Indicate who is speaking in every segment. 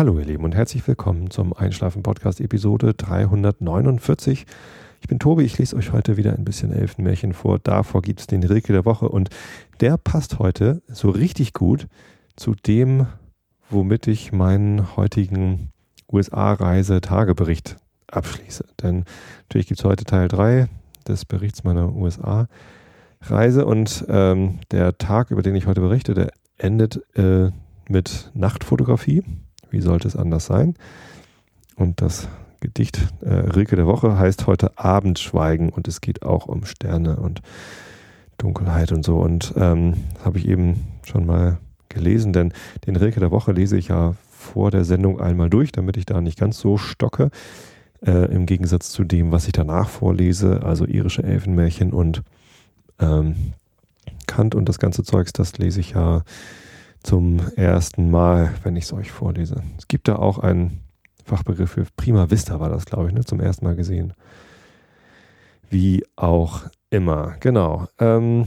Speaker 1: Hallo ihr Lieben und herzlich willkommen zum Einschlafen Podcast Episode 349. Ich bin Tobi, ich lese euch heute wieder ein bisschen Elfenmärchen vor. Davor gibt es den Rilke der Woche und der passt heute so richtig gut zu dem, womit ich meinen heutigen USA-Reise-Tagebericht abschließe. Denn natürlich gibt es heute Teil 3 des Berichts meiner USA-Reise und ähm, der Tag, über den ich heute berichte, der endet äh, mit Nachtfotografie. Wie sollte es anders sein? Und das Gedicht äh, Rilke der Woche heißt heute Abendschweigen und es geht auch um Sterne und Dunkelheit und so. Und ähm, habe ich eben schon mal gelesen, denn den Rilke der Woche lese ich ja vor der Sendung einmal durch, damit ich da nicht ganz so stocke. Äh, Im Gegensatz zu dem, was ich danach vorlese, also irische Elfenmärchen und ähm, Kant und das ganze Zeugs, das lese ich ja zum ersten Mal, wenn ich es euch vorlese. Es gibt da auch einen Fachbegriff für Prima Vista, war das, glaube ich, ne? zum ersten Mal gesehen. Wie auch immer, genau. Ähm,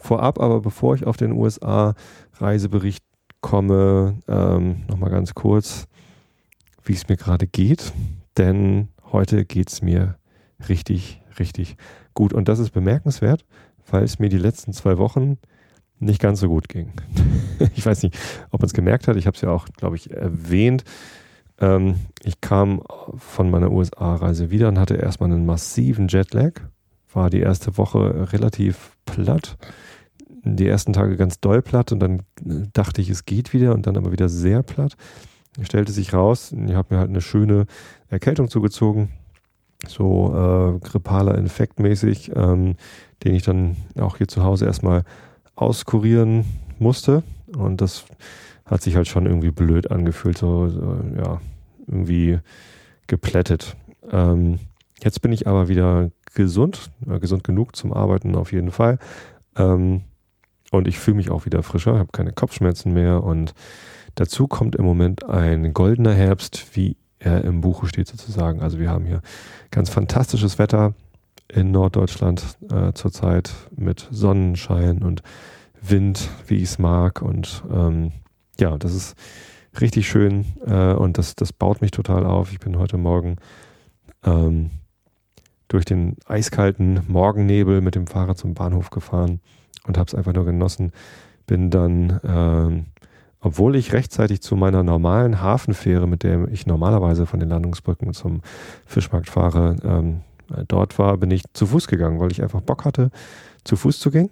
Speaker 1: vorab, aber bevor ich auf den USA-Reisebericht komme, ähm, nochmal ganz kurz, wie es mir gerade geht. Denn heute geht es mir richtig, richtig gut. Und das ist bemerkenswert, weil es mir die letzten zwei Wochen nicht ganz so gut ging. ich weiß nicht, ob man es gemerkt hat. Ich habe es ja auch, glaube ich, erwähnt. Ähm, ich kam von meiner USA-Reise wieder und hatte erstmal einen massiven Jetlag. War die erste Woche relativ platt. Die ersten Tage ganz doll platt und dann dachte ich, es geht wieder und dann aber wieder sehr platt. Stellte sich raus, ich habe mir halt eine schöne Erkältung zugezogen, so äh, grippaler Infekt mäßig, ähm, den ich dann auch hier zu Hause erstmal auskurieren musste. Und das hat sich halt schon irgendwie blöd angefühlt, so, so ja, irgendwie geplättet. Ähm, jetzt bin ich aber wieder gesund, äh, gesund genug zum Arbeiten auf jeden Fall. Ähm, und ich fühle mich auch wieder frischer, habe keine Kopfschmerzen mehr. Und dazu kommt im Moment ein goldener Herbst, wie er im Buche steht sozusagen. Also wir haben hier ganz fantastisches Wetter in Norddeutschland äh, zurzeit mit Sonnenschein und Wind, wie ich es mag. Und ähm, ja, das ist richtig schön äh, und das, das baut mich total auf. Ich bin heute Morgen ähm, durch den eiskalten Morgennebel mit dem Fahrrad zum Bahnhof gefahren und habe es einfach nur genossen. Bin dann, ähm, obwohl ich rechtzeitig zu meiner normalen Hafenfähre, mit der ich normalerweise von den Landungsbrücken zum Fischmarkt fahre, ähm, dort war, bin ich zu Fuß gegangen, weil ich einfach Bock hatte, zu Fuß zu gehen.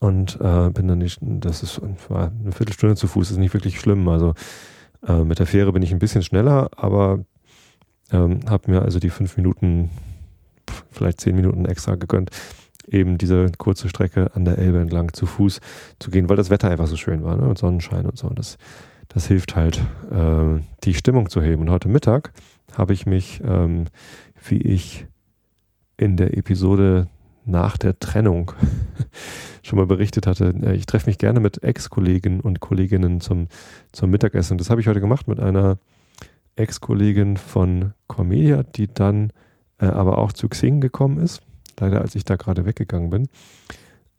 Speaker 1: Und äh, bin dann nicht, das ist war eine Viertelstunde zu Fuß, ist nicht wirklich schlimm. Also äh, mit der Fähre bin ich ein bisschen schneller, aber ähm, habe mir also die fünf Minuten, vielleicht zehn Minuten extra gegönnt, eben diese kurze Strecke an der Elbe entlang zu Fuß zu gehen, weil das Wetter einfach so schön war ne? und Sonnenschein und so. Und das, das hilft halt, äh, die Stimmung zu heben. Und heute Mittag habe ich mich, ähm, wie ich in der Episode nach der Trennung schon mal berichtet hatte, äh, ich treffe mich gerne mit Ex-Kollegen und Kolleginnen zum, zum Mittagessen. Das habe ich heute gemacht mit einer Ex-Kollegin von Comedia, die dann äh, aber auch zu Xing gekommen ist. Leider, als ich da gerade weggegangen bin,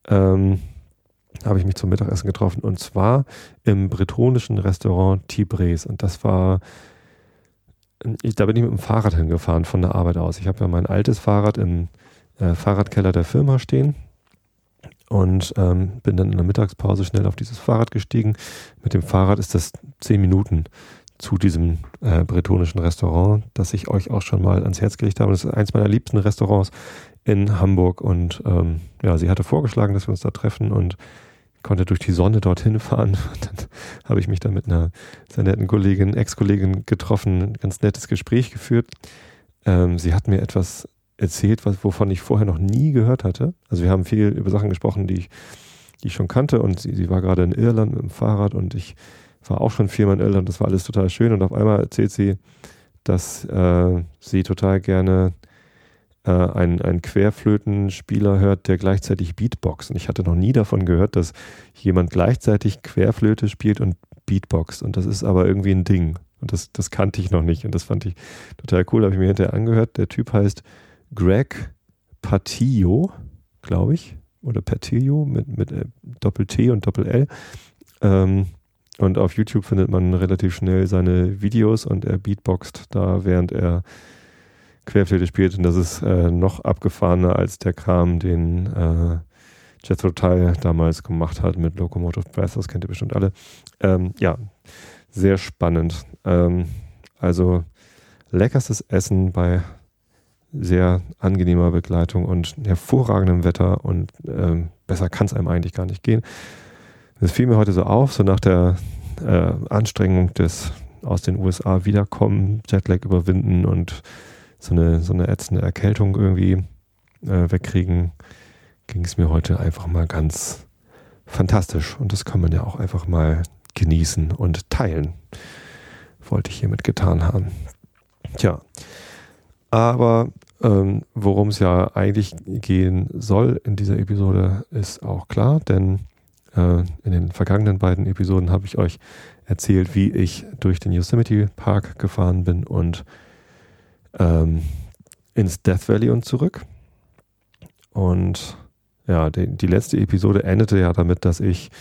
Speaker 1: ähm, habe ich mich zum Mittagessen getroffen und zwar im bretonischen Restaurant Tibres. Und das war, ich, da bin ich mit dem Fahrrad hingefahren von der Arbeit aus. Ich habe ja mein altes Fahrrad im äh, Fahrradkeller der Firma stehen und ähm, bin dann in der Mittagspause schnell auf dieses Fahrrad gestiegen. Mit dem Fahrrad ist das zehn Minuten zu diesem äh, bretonischen Restaurant, das ich euch auch schon mal ans Herz gelegt habe. Das ist eins meiner liebsten Restaurants in Hamburg und ähm, ja, sie hatte vorgeschlagen, dass wir uns da treffen und konnte durch die Sonne dorthin fahren. dann habe ich mich da mit einer sehr netten Kollegin, Ex-Kollegin getroffen, ein ganz nettes Gespräch geführt. Ähm, sie hat mir etwas erzählt, was, wovon ich vorher noch nie gehört hatte. Also wir haben viel über Sachen gesprochen, die ich, die ich schon kannte und sie, sie war gerade in Irland mit dem Fahrrad und ich war auch schon viermal in Irland, das war alles total schön und auf einmal erzählt sie, dass äh, sie total gerne äh, einen, einen Querflötenspieler hört, der gleichzeitig Beatboxt. Und ich hatte noch nie davon gehört, dass jemand gleichzeitig Querflöte spielt und Beatboxt. Und das ist aber irgendwie ein Ding. Und das, das kannte ich noch nicht. Und das fand ich total cool. Habe ich mir hinterher angehört. Der Typ heißt Greg Patillo, glaube ich, oder Patillo mit, mit äh, Doppel-T und Doppel-L. Ähm, Und auf YouTube findet man relativ schnell seine Videos und er beatboxt da, während er Querflöte spielt. Und das ist äh, noch abgefahrener als der Kram, den äh, Jethro Tull damals gemacht hat mit Locomotive Breath. Das kennt ihr bestimmt alle. Ähm, ja, sehr spannend. Ähm, also leckerstes Essen bei sehr angenehmer Begleitung und hervorragendem Wetter und ähm, besser kann es einem eigentlich gar nicht gehen. Das fiel mir heute so auf, so nach der äh, Anstrengung des aus den USA wiederkommen, Jetlag überwinden und so eine, so eine ätzende Erkältung irgendwie äh, wegkriegen, ging es mir heute einfach mal ganz fantastisch. Und das kann man ja auch einfach mal genießen und teilen. Wollte ich hiermit getan haben. Tja, aber ähm, worum es ja eigentlich gehen soll in dieser Episode, ist auch klar, denn äh, in den vergangenen beiden Episoden habe ich euch erzählt, wie ich durch den Yosemite Park gefahren bin und ähm, ins Death Valley und zurück. Und ja, die, die, letzte Episode endete ja damit, dass ich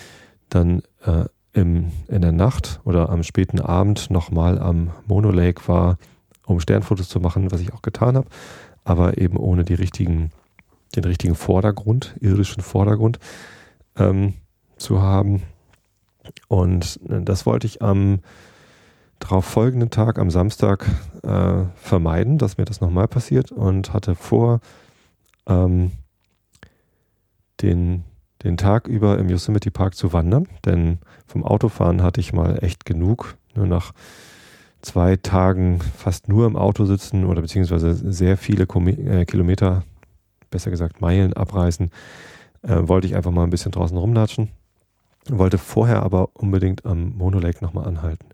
Speaker 1: dann äh, im, in der Nacht oder am späten Abend nochmal am Mono Lake war, um Sternfotos zu machen, was ich auch getan habe, aber eben ohne die richtigen, den richtigen Vordergrund, irdischen Vordergrund. Ähm, zu haben. Und äh, das wollte ich am darauf folgenden Tag, am Samstag, äh, vermeiden, dass mir das nochmal passiert und hatte vor, ähm, den, den Tag über im Yosemite Park zu wandern, denn vom Autofahren hatte ich mal echt genug. Nur nach zwei Tagen fast nur im Auto sitzen oder beziehungsweise sehr viele äh, Kilometer, besser gesagt Meilen abreißen, äh, wollte ich einfach mal ein bisschen draußen rumlatschen wollte vorher aber unbedingt am Mono Lake nochmal anhalten,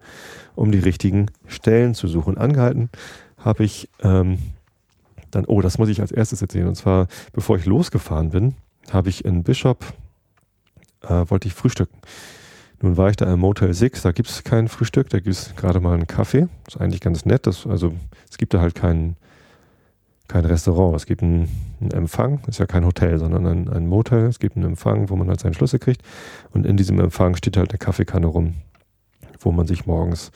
Speaker 1: um die richtigen Stellen zu suchen. Angehalten habe ich ähm, dann, oh, das muss ich als erstes erzählen. Und zwar, bevor ich losgefahren bin, habe ich in Bishop, äh, wollte ich frühstücken. Nun war ich da im Motel 6, da gibt es kein Frühstück, da gibt es gerade mal einen Kaffee. Ist eigentlich ganz nett. Das, also es gibt da halt keinen kein Restaurant. Es gibt einen, einen Empfang, ist ja kein Hotel, sondern ein, ein, Motel. Es gibt einen Empfang, wo man halt seinen Schlüssel kriegt. Und in diesem Empfang steht halt eine Kaffeekanne rum, wo man sich morgens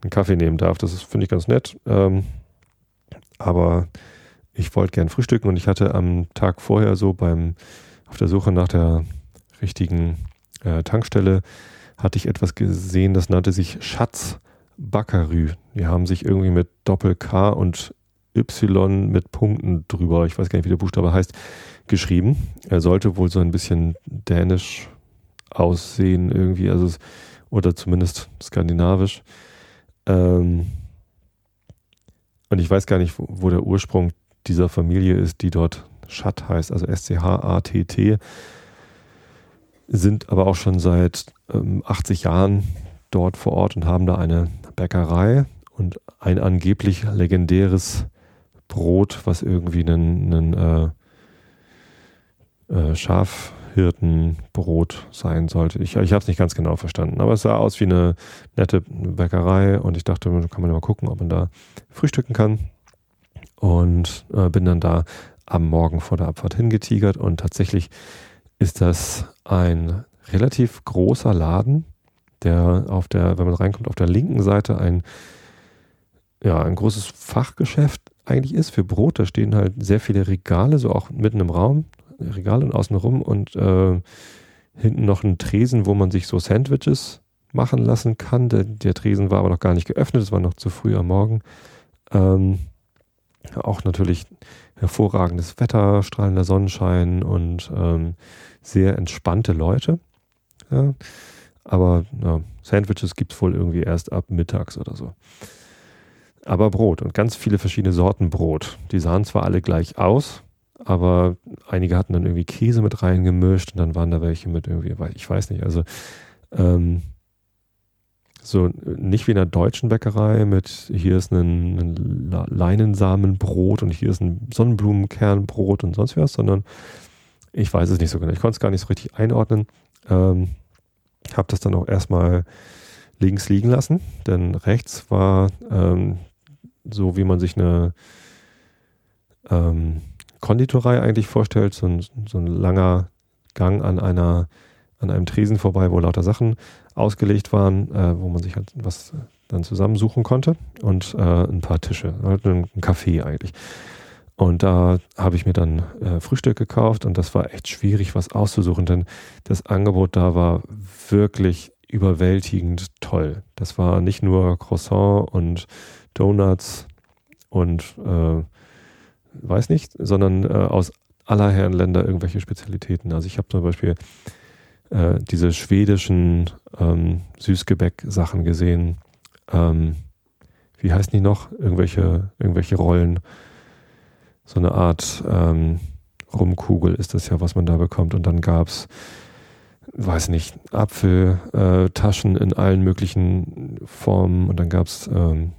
Speaker 1: einen Kaffee nehmen darf. Das finde ich ganz nett. Ähm, aber ich wollte gern frühstücken und ich hatte am Tag vorher so beim auf der Suche nach der richtigen äh, Tankstelle hatte ich etwas gesehen, das nannte sich Schatz Baccarü. Die haben sich irgendwie mit Doppel K und Y mit Punkten drüber, ich weiß gar nicht, wie der Buchstabe heißt, geschrieben. Er sollte wohl so ein bisschen dänisch aussehen irgendwie, also oder zumindest skandinavisch. Ähm, und ich weiß gar nicht, wo, wo, der Ursprung dieser Familie ist, die dort Schatt heißt, also S-C-H-A-T-T, sind aber auch schon seit ähm, 80 Jahren dort vor Ort und haben da eine Bäckerei und ein angeblich legendäres Brot, was irgendwie ein, ein äh, äh, Schafhirtenbrot sein sollte. Ich, ich habe es nicht ganz genau verstanden, aber es sah aus wie eine nette Bäckerei und ich dachte, da kann man mal gucken, ob man da frühstücken kann. Und äh, bin dann da am Morgen vor der Abfahrt hingetigert und tatsächlich ist das ein relativ großer Laden, der auf der, wenn man reinkommt, auf der linken Seite ein, ja, ein großes Fachgeschäft eigentlich ist für Brot. Da stehen halt sehr viele Regale, so auch mitten im Raum, Regale und außenrum und äh, hinten noch ein Tresen, wo man sich so Sandwiches machen lassen kann. Der, der Tresen war aber noch gar nicht geöffnet, es war noch zu früh am Morgen. Ähm, auch natürlich hervorragendes Wetter, strahlender Sonnenschein und ähm, sehr entspannte Leute. Ja. Aber ja, Sandwiches gibt es wohl irgendwie erst ab mittags oder so aber Brot und ganz viele verschiedene Sorten Brot. Die sahen zwar alle gleich aus, aber einige hatten dann irgendwie Käse mit reingemischt und dann waren da welche mit irgendwie, ich weiß nicht, also ähm, so nicht wie in einer deutschen Bäckerei mit hier ist ein, ein Leinensamenbrot und hier ist ein Sonnenblumenkernbrot und sonst was, sondern ich weiß es nicht so genau. Ich konnte es gar nicht so richtig einordnen. Ähm, habe das dann auch erstmal links liegen lassen, denn rechts war ähm, so wie man sich eine ähm, Konditorei eigentlich vorstellt, so ein, so ein langer Gang an einer, an einem Tresen vorbei, wo lauter Sachen ausgelegt waren, äh, wo man sich halt was dann zusammensuchen konnte und äh, ein paar Tische, halt ein, Café eigentlich. Und da habe ich mir dann äh, Frühstück gekauft und das war echt schwierig, was auszusuchen, denn das Angebot da war wirklich überwältigend toll. Das war nicht nur Croissant und Donuts und äh, weiß nicht, sondern äh, aus aller Herren Länder irgendwelche Spezialitäten. Also ich habe zum Beispiel äh, diese schwedischen ähm, Süßgebäck-Sachen gesehen. Ähm, wie heißen die noch? Irgendwelche, irgendwelche Rollen. So eine Art ähm, Rumkugel ist das ja, was man da bekommt. Und dann gab es, weiß nicht, Apfeltaschen äh, in allen möglichen Formen. Und dann gab es ähm,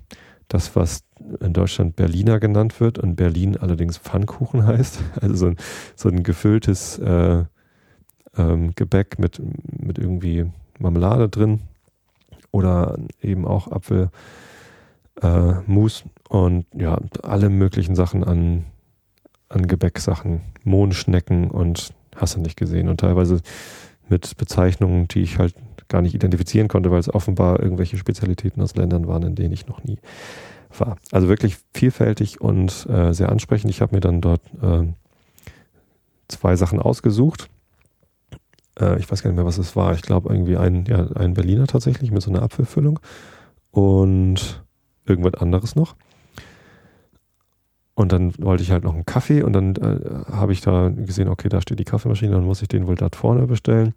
Speaker 1: das, was in Deutschland Berliner genannt wird und Berlin allerdings Pfannkuchen heißt. Also so ein, so ein gefülltes äh, ähm, Gebäck mit, mit irgendwie Marmelade drin oder eben auch Apfelmus äh, und ja, alle möglichen Sachen an, an Gebäcksachen, Mohnschnecken und hast du nicht gesehen und teilweise mit Bezeichnungen, die ich halt gar nicht identifizieren konnte, weil es offenbar irgendwelche Spezialitäten aus Ländern waren, in denen ich noch nie war. Also wirklich vielfältig und äh, sehr ansprechend. Ich habe mir dann dort äh, zwei Sachen ausgesucht. Äh, ich weiß gar nicht mehr, was es war. Ich glaube irgendwie ein, ja, ein Berliner tatsächlich mit so einer Apfelfüllung und irgendwas anderes noch. Und dann wollte ich halt noch einen Kaffee und dann äh, habe ich da gesehen, okay, da steht die Kaffeemaschine, dann muss ich den wohl dort vorne bestellen.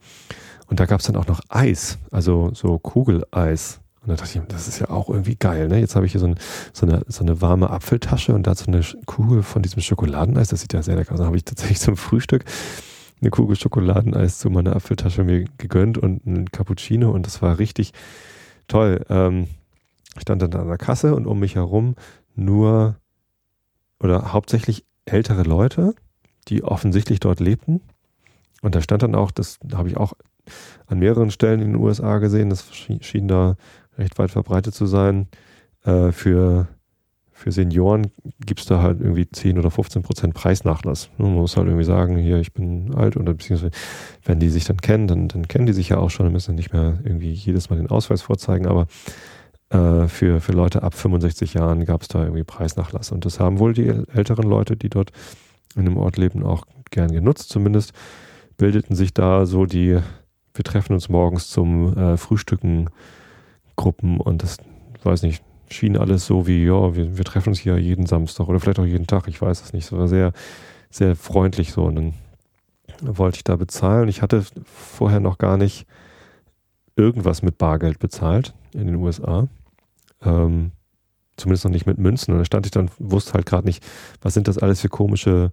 Speaker 1: Und da gab es dann auch noch Eis, also so Kugeleis. Und da dachte ich, das ist ja auch irgendwie geil. Ne? Jetzt habe ich hier so, ein, so, eine, so eine warme Apfeltasche und dazu eine Kugel von diesem Schokoladeneis. Das sieht ja sehr lecker aus. Dann habe ich tatsächlich zum Frühstück eine Kugel Schokoladeneis zu meiner Apfeltasche mir gegönnt und einen Cappuccino und das war richtig toll. Ähm, ich stand dann an der Kasse und um mich herum nur oder hauptsächlich ältere Leute, die offensichtlich dort lebten. Und da stand dann auch, das habe ich auch an mehreren Stellen in den USA gesehen, das schien da recht weit verbreitet zu sein. Äh, für, für Senioren gibt es da halt irgendwie 10 oder 15 Prozent Preisnachlass. Man muss halt irgendwie sagen, hier, ich bin alt oder beziehungsweise, wenn die sich dann kennen, dann, dann kennen die sich ja auch schon, dann müssen nicht mehr irgendwie jedes Mal den Ausweis vorzeigen, aber äh, für, für Leute ab 65 Jahren gab es da irgendwie Preisnachlass. Und das haben wohl die älteren Leute, die dort in dem Ort leben, auch gern genutzt. Zumindest bildeten sich da so die, wir treffen uns morgens zum äh, Frühstücken Gruppen und das, weiß nicht, schien alles so wie, ja, wir, wir treffen uns hier jeden Samstag oder vielleicht auch jeden Tag, ich weiß es nicht. Es war sehr, sehr freundlich so. Und dann wollte ich da bezahlen. Ich hatte vorher noch gar nicht irgendwas mit Bargeld bezahlt in den USA. Ähm, zumindest noch nicht mit Münzen. Und da stand ich dann, wusste halt gerade nicht, was sind das alles für komische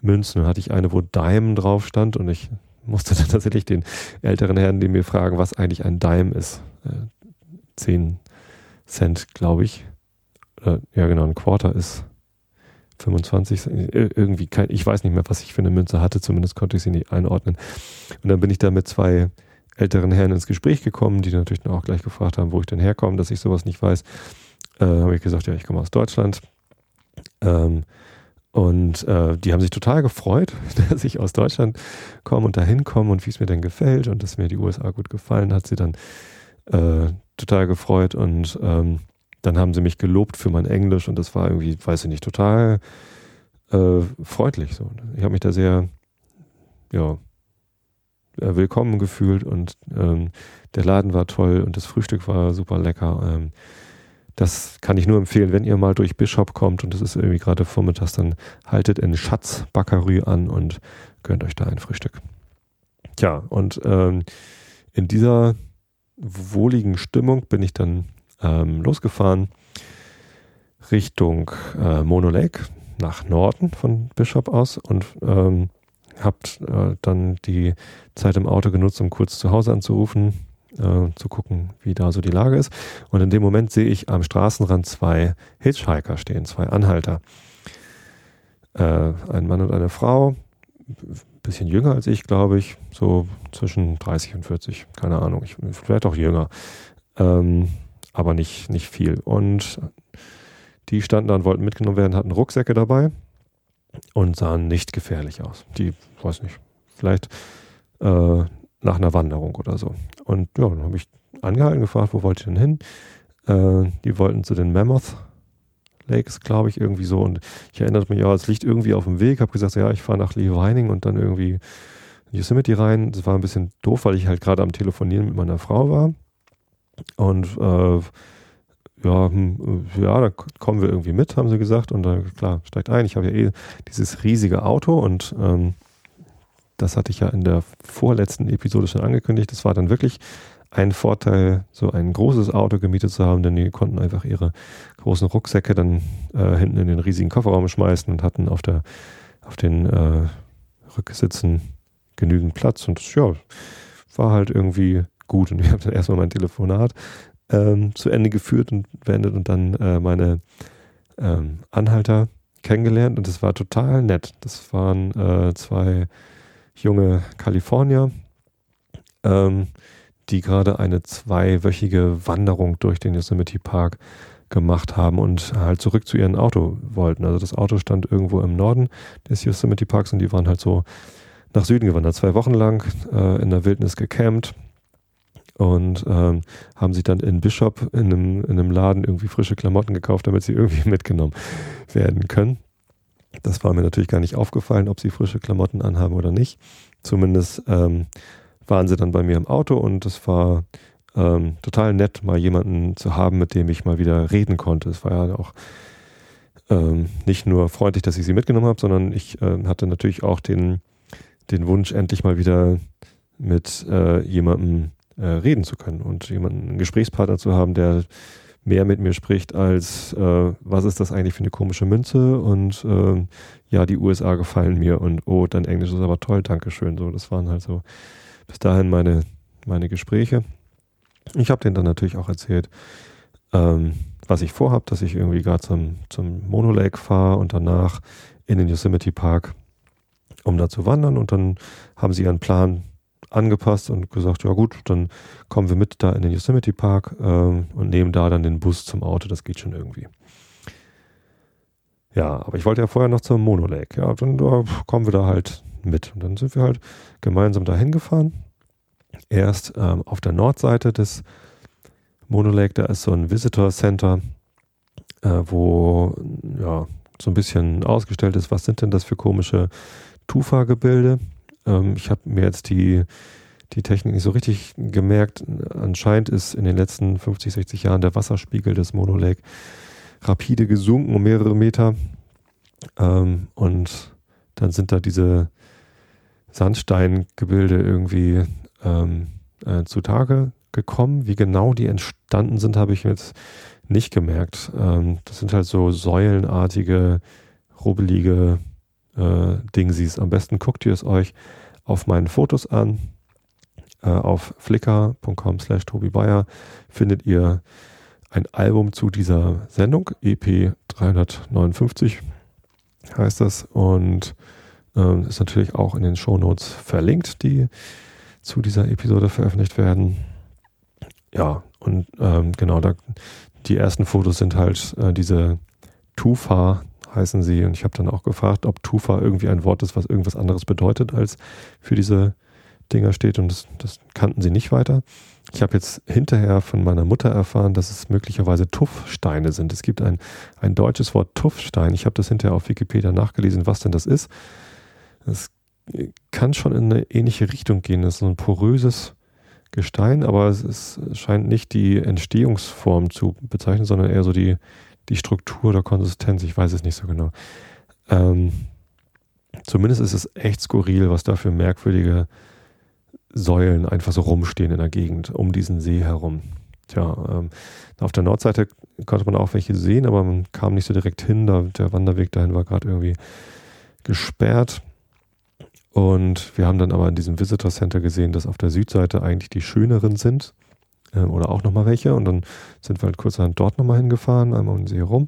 Speaker 1: Münzen. Dann hatte ich eine, wo Dime drauf stand und ich musste dann tatsächlich den älteren Herren, die mir fragen, was eigentlich ein Dime ist. Äh, 10 Cent, glaube ich. Oder, ja, genau, ein Quarter ist 25 Cent. Irgendwie kein, ich weiß nicht mehr, was ich für eine Münze hatte, zumindest konnte ich sie nicht einordnen. Und dann bin ich da mit zwei älteren Herren ins Gespräch gekommen, die natürlich dann auch gleich gefragt haben, wo ich denn herkomme, dass ich sowas nicht weiß. Äh, habe ich gesagt, ja, ich komme aus Deutschland. Ähm, und äh, die haben sich total gefreut, dass ich aus Deutschland komme und dahin komme und wie es mir denn gefällt und dass mir die USA gut gefallen hat. Sie dann äh, total gefreut und ähm, dann haben sie mich gelobt für mein Englisch und das war irgendwie, weiß ich nicht, total äh, freundlich. So. Ich habe mich da sehr, ja, äh, willkommen gefühlt und ähm, der Laden war toll und das Frühstück war super lecker. Ähm, das kann ich nur empfehlen, wenn ihr mal durch Bishop kommt und es ist irgendwie gerade vormittags, dann haltet in Schatz Baccarü an und gönnt euch da ein Frühstück. Tja, und ähm, in dieser wohligen Stimmung bin ich dann ähm, losgefahren Richtung äh, Mono Lake nach Norden von Bishop aus und ähm, habe äh, dann die Zeit im Auto genutzt, um kurz zu Hause anzurufen, äh, zu gucken, wie da so die Lage ist. Und in dem Moment sehe ich am Straßenrand zwei Hitchhiker stehen, zwei Anhalter. Äh, ein Mann und eine Frau, bisschen jünger als ich, glaube ich, so zwischen 30 und 40, keine Ahnung, ich, vielleicht auch jünger, ähm, aber nicht, nicht viel. Und die standen da und wollten mitgenommen werden, hatten Rucksäcke dabei und sahen nicht gefährlich aus. Die, weiß nicht, vielleicht äh, nach einer Wanderung oder so. Und ja, dann habe ich angehalten, gefragt, wo wollt ihr denn hin? Äh, die wollten zu den Mammoth Lakes, glaube ich, irgendwie so. Und ich erinnerte mich, ja, es liegt irgendwie auf dem Weg. Habe gesagt, ja, ich fahre nach Lee Vining und dann irgendwie Yosemite rein. Das war ein bisschen doof, weil ich halt gerade am Telefonieren mit meiner Frau war. Und äh, ja, hm, ja, da kommen wir irgendwie mit, haben sie gesagt. Und da, klar, steigt ein. Ich habe ja eh dieses riesige Auto und ähm, das hatte ich ja in der vorletzten Episode schon angekündigt. Das war dann wirklich ein Vorteil, so ein großes Auto gemietet zu haben, denn die konnten einfach ihre großen Rucksäcke dann äh, hinten in den riesigen Kofferraum schmeißen und hatten auf der auf den äh, Rücksitzen genügend Platz und das, ja, war halt irgendwie gut und ich habe dann erstmal mein Telefonat ähm, zu Ende geführt und beendet und dann äh, meine ähm, Anhalter kennengelernt und das war total nett. Das waren äh, zwei junge Kalifornier, ähm, die gerade eine zweiwöchige Wanderung durch den Yosemite Park gemacht haben und halt zurück zu ihrem Auto wollten. Also das Auto stand irgendwo im Norden des Yosemite Parks und die waren halt so nach Süden gewandert, zwei Wochen lang äh, in der Wildnis gecampt und ähm, haben sich dann in Bishop in einem, in einem Laden irgendwie frische Klamotten gekauft, damit sie irgendwie mitgenommen werden können. Das war mir natürlich gar nicht aufgefallen, ob sie frische Klamotten anhaben oder nicht. Zumindest ähm, waren sie dann bei mir im Auto und es war ähm, total nett, mal jemanden zu haben, mit dem ich mal wieder reden konnte. Es war ja auch ähm, nicht nur freundlich, dass ich sie mitgenommen habe, sondern ich äh, hatte natürlich auch den, den Wunsch, endlich mal wieder mit äh, jemandem äh, reden zu können und jemanden, einen Gesprächspartner zu haben, der mehr mit mir spricht als, äh, was ist das eigentlich für eine komische Münze und äh, ja, die USA gefallen mir und oh, dein Englisch ist aber toll, Dankeschön. So, das waren halt so bis dahin meine, meine Gespräche. Ich habe denen dann natürlich auch erzählt, ähm, was ich vorhabe, dass ich irgendwie gerade zum, zum Mono Lake fahre und danach in den Yosemite Park, um da zu wandern. Und dann haben sie ihren Plan angepasst und gesagt, ja gut, dann kommen wir mit da in den Yosemite Park ähm, und nehmen da dann den Bus zum Auto, das geht schon irgendwie. Ja, aber ich wollte ja vorher noch zum Mono Lake. Ja, dann da kommen wir da halt mit. Und dann sind wir halt gemeinsam dahin gefahren. Erst ähm, auf der Nordseite des Mono Lake, da ist so ein Visitor Center, äh, wo ja so ein bisschen ausgestellt ist, was sind denn das für komische Tufa-Gebilde. Ähm, ich habe mir jetzt die, die Technik nicht so richtig gemerkt. Anscheinend ist in den letzten 50, 60 Jahren der Wasserspiegel des Mono Lake rapide gesunken um mehrere Meter. Ähm, und dann sind da diese Sandsteingebilde irgendwie ähm, äh, zutage gekommen. Wie genau die entstanden sind, habe ich jetzt nicht gemerkt. Ähm, das sind halt so säulenartige, rubbelige äh, Dingsies. Am besten guckt ihr es euch auf meinen Fotos an. Äh, auf flickr.com slash Tobi Bayer findet ihr ein Album zu dieser Sendung, EP 359 heißt das. Und ähm, ist natürlich auch in den Shownotes verlinkt, die zu dieser Episode veröffentlicht werden. Ja, und ähm, genau, da, die ersten Fotos sind halt äh, diese Tufa heißen sie. Und ich habe dann auch gefragt, ob Tufa irgendwie ein Wort ist, was irgendwas anderes bedeutet, als für diese Dinger steht. Und das, das kannten sie nicht weiter. Ich habe jetzt hinterher von meiner Mutter erfahren, dass es möglicherweise Tuffsteine sind. Es gibt ein, ein deutsches Wort Tuffstein. Ich habe das hinterher auf Wikipedia nachgelesen, was denn das ist. Es kann schon in eine ähnliche Richtung gehen. Es ist ein poröses Gestein, aber es scheint nicht die Entstehungsform zu bezeichnen, sondern eher so die, die Struktur oder Konsistenz. Ich weiß es nicht so genau. Ähm, zumindest ist es echt skurril, was da für merkwürdige Säulen einfach so rumstehen in der Gegend, um diesen See herum. Tja, ähm, auf der Nordseite konnte man auch welche sehen, aber man kam nicht so direkt hin. Da, der Wanderweg dahin war gerade irgendwie gesperrt. Und wir haben dann aber in diesem Visitor Center gesehen, dass auf der Südseite eigentlich die schöneren sind. Äh, oder auch nochmal welche. Und dann sind wir halt kurzerhand dort nochmal hingefahren, einmal um den See herum.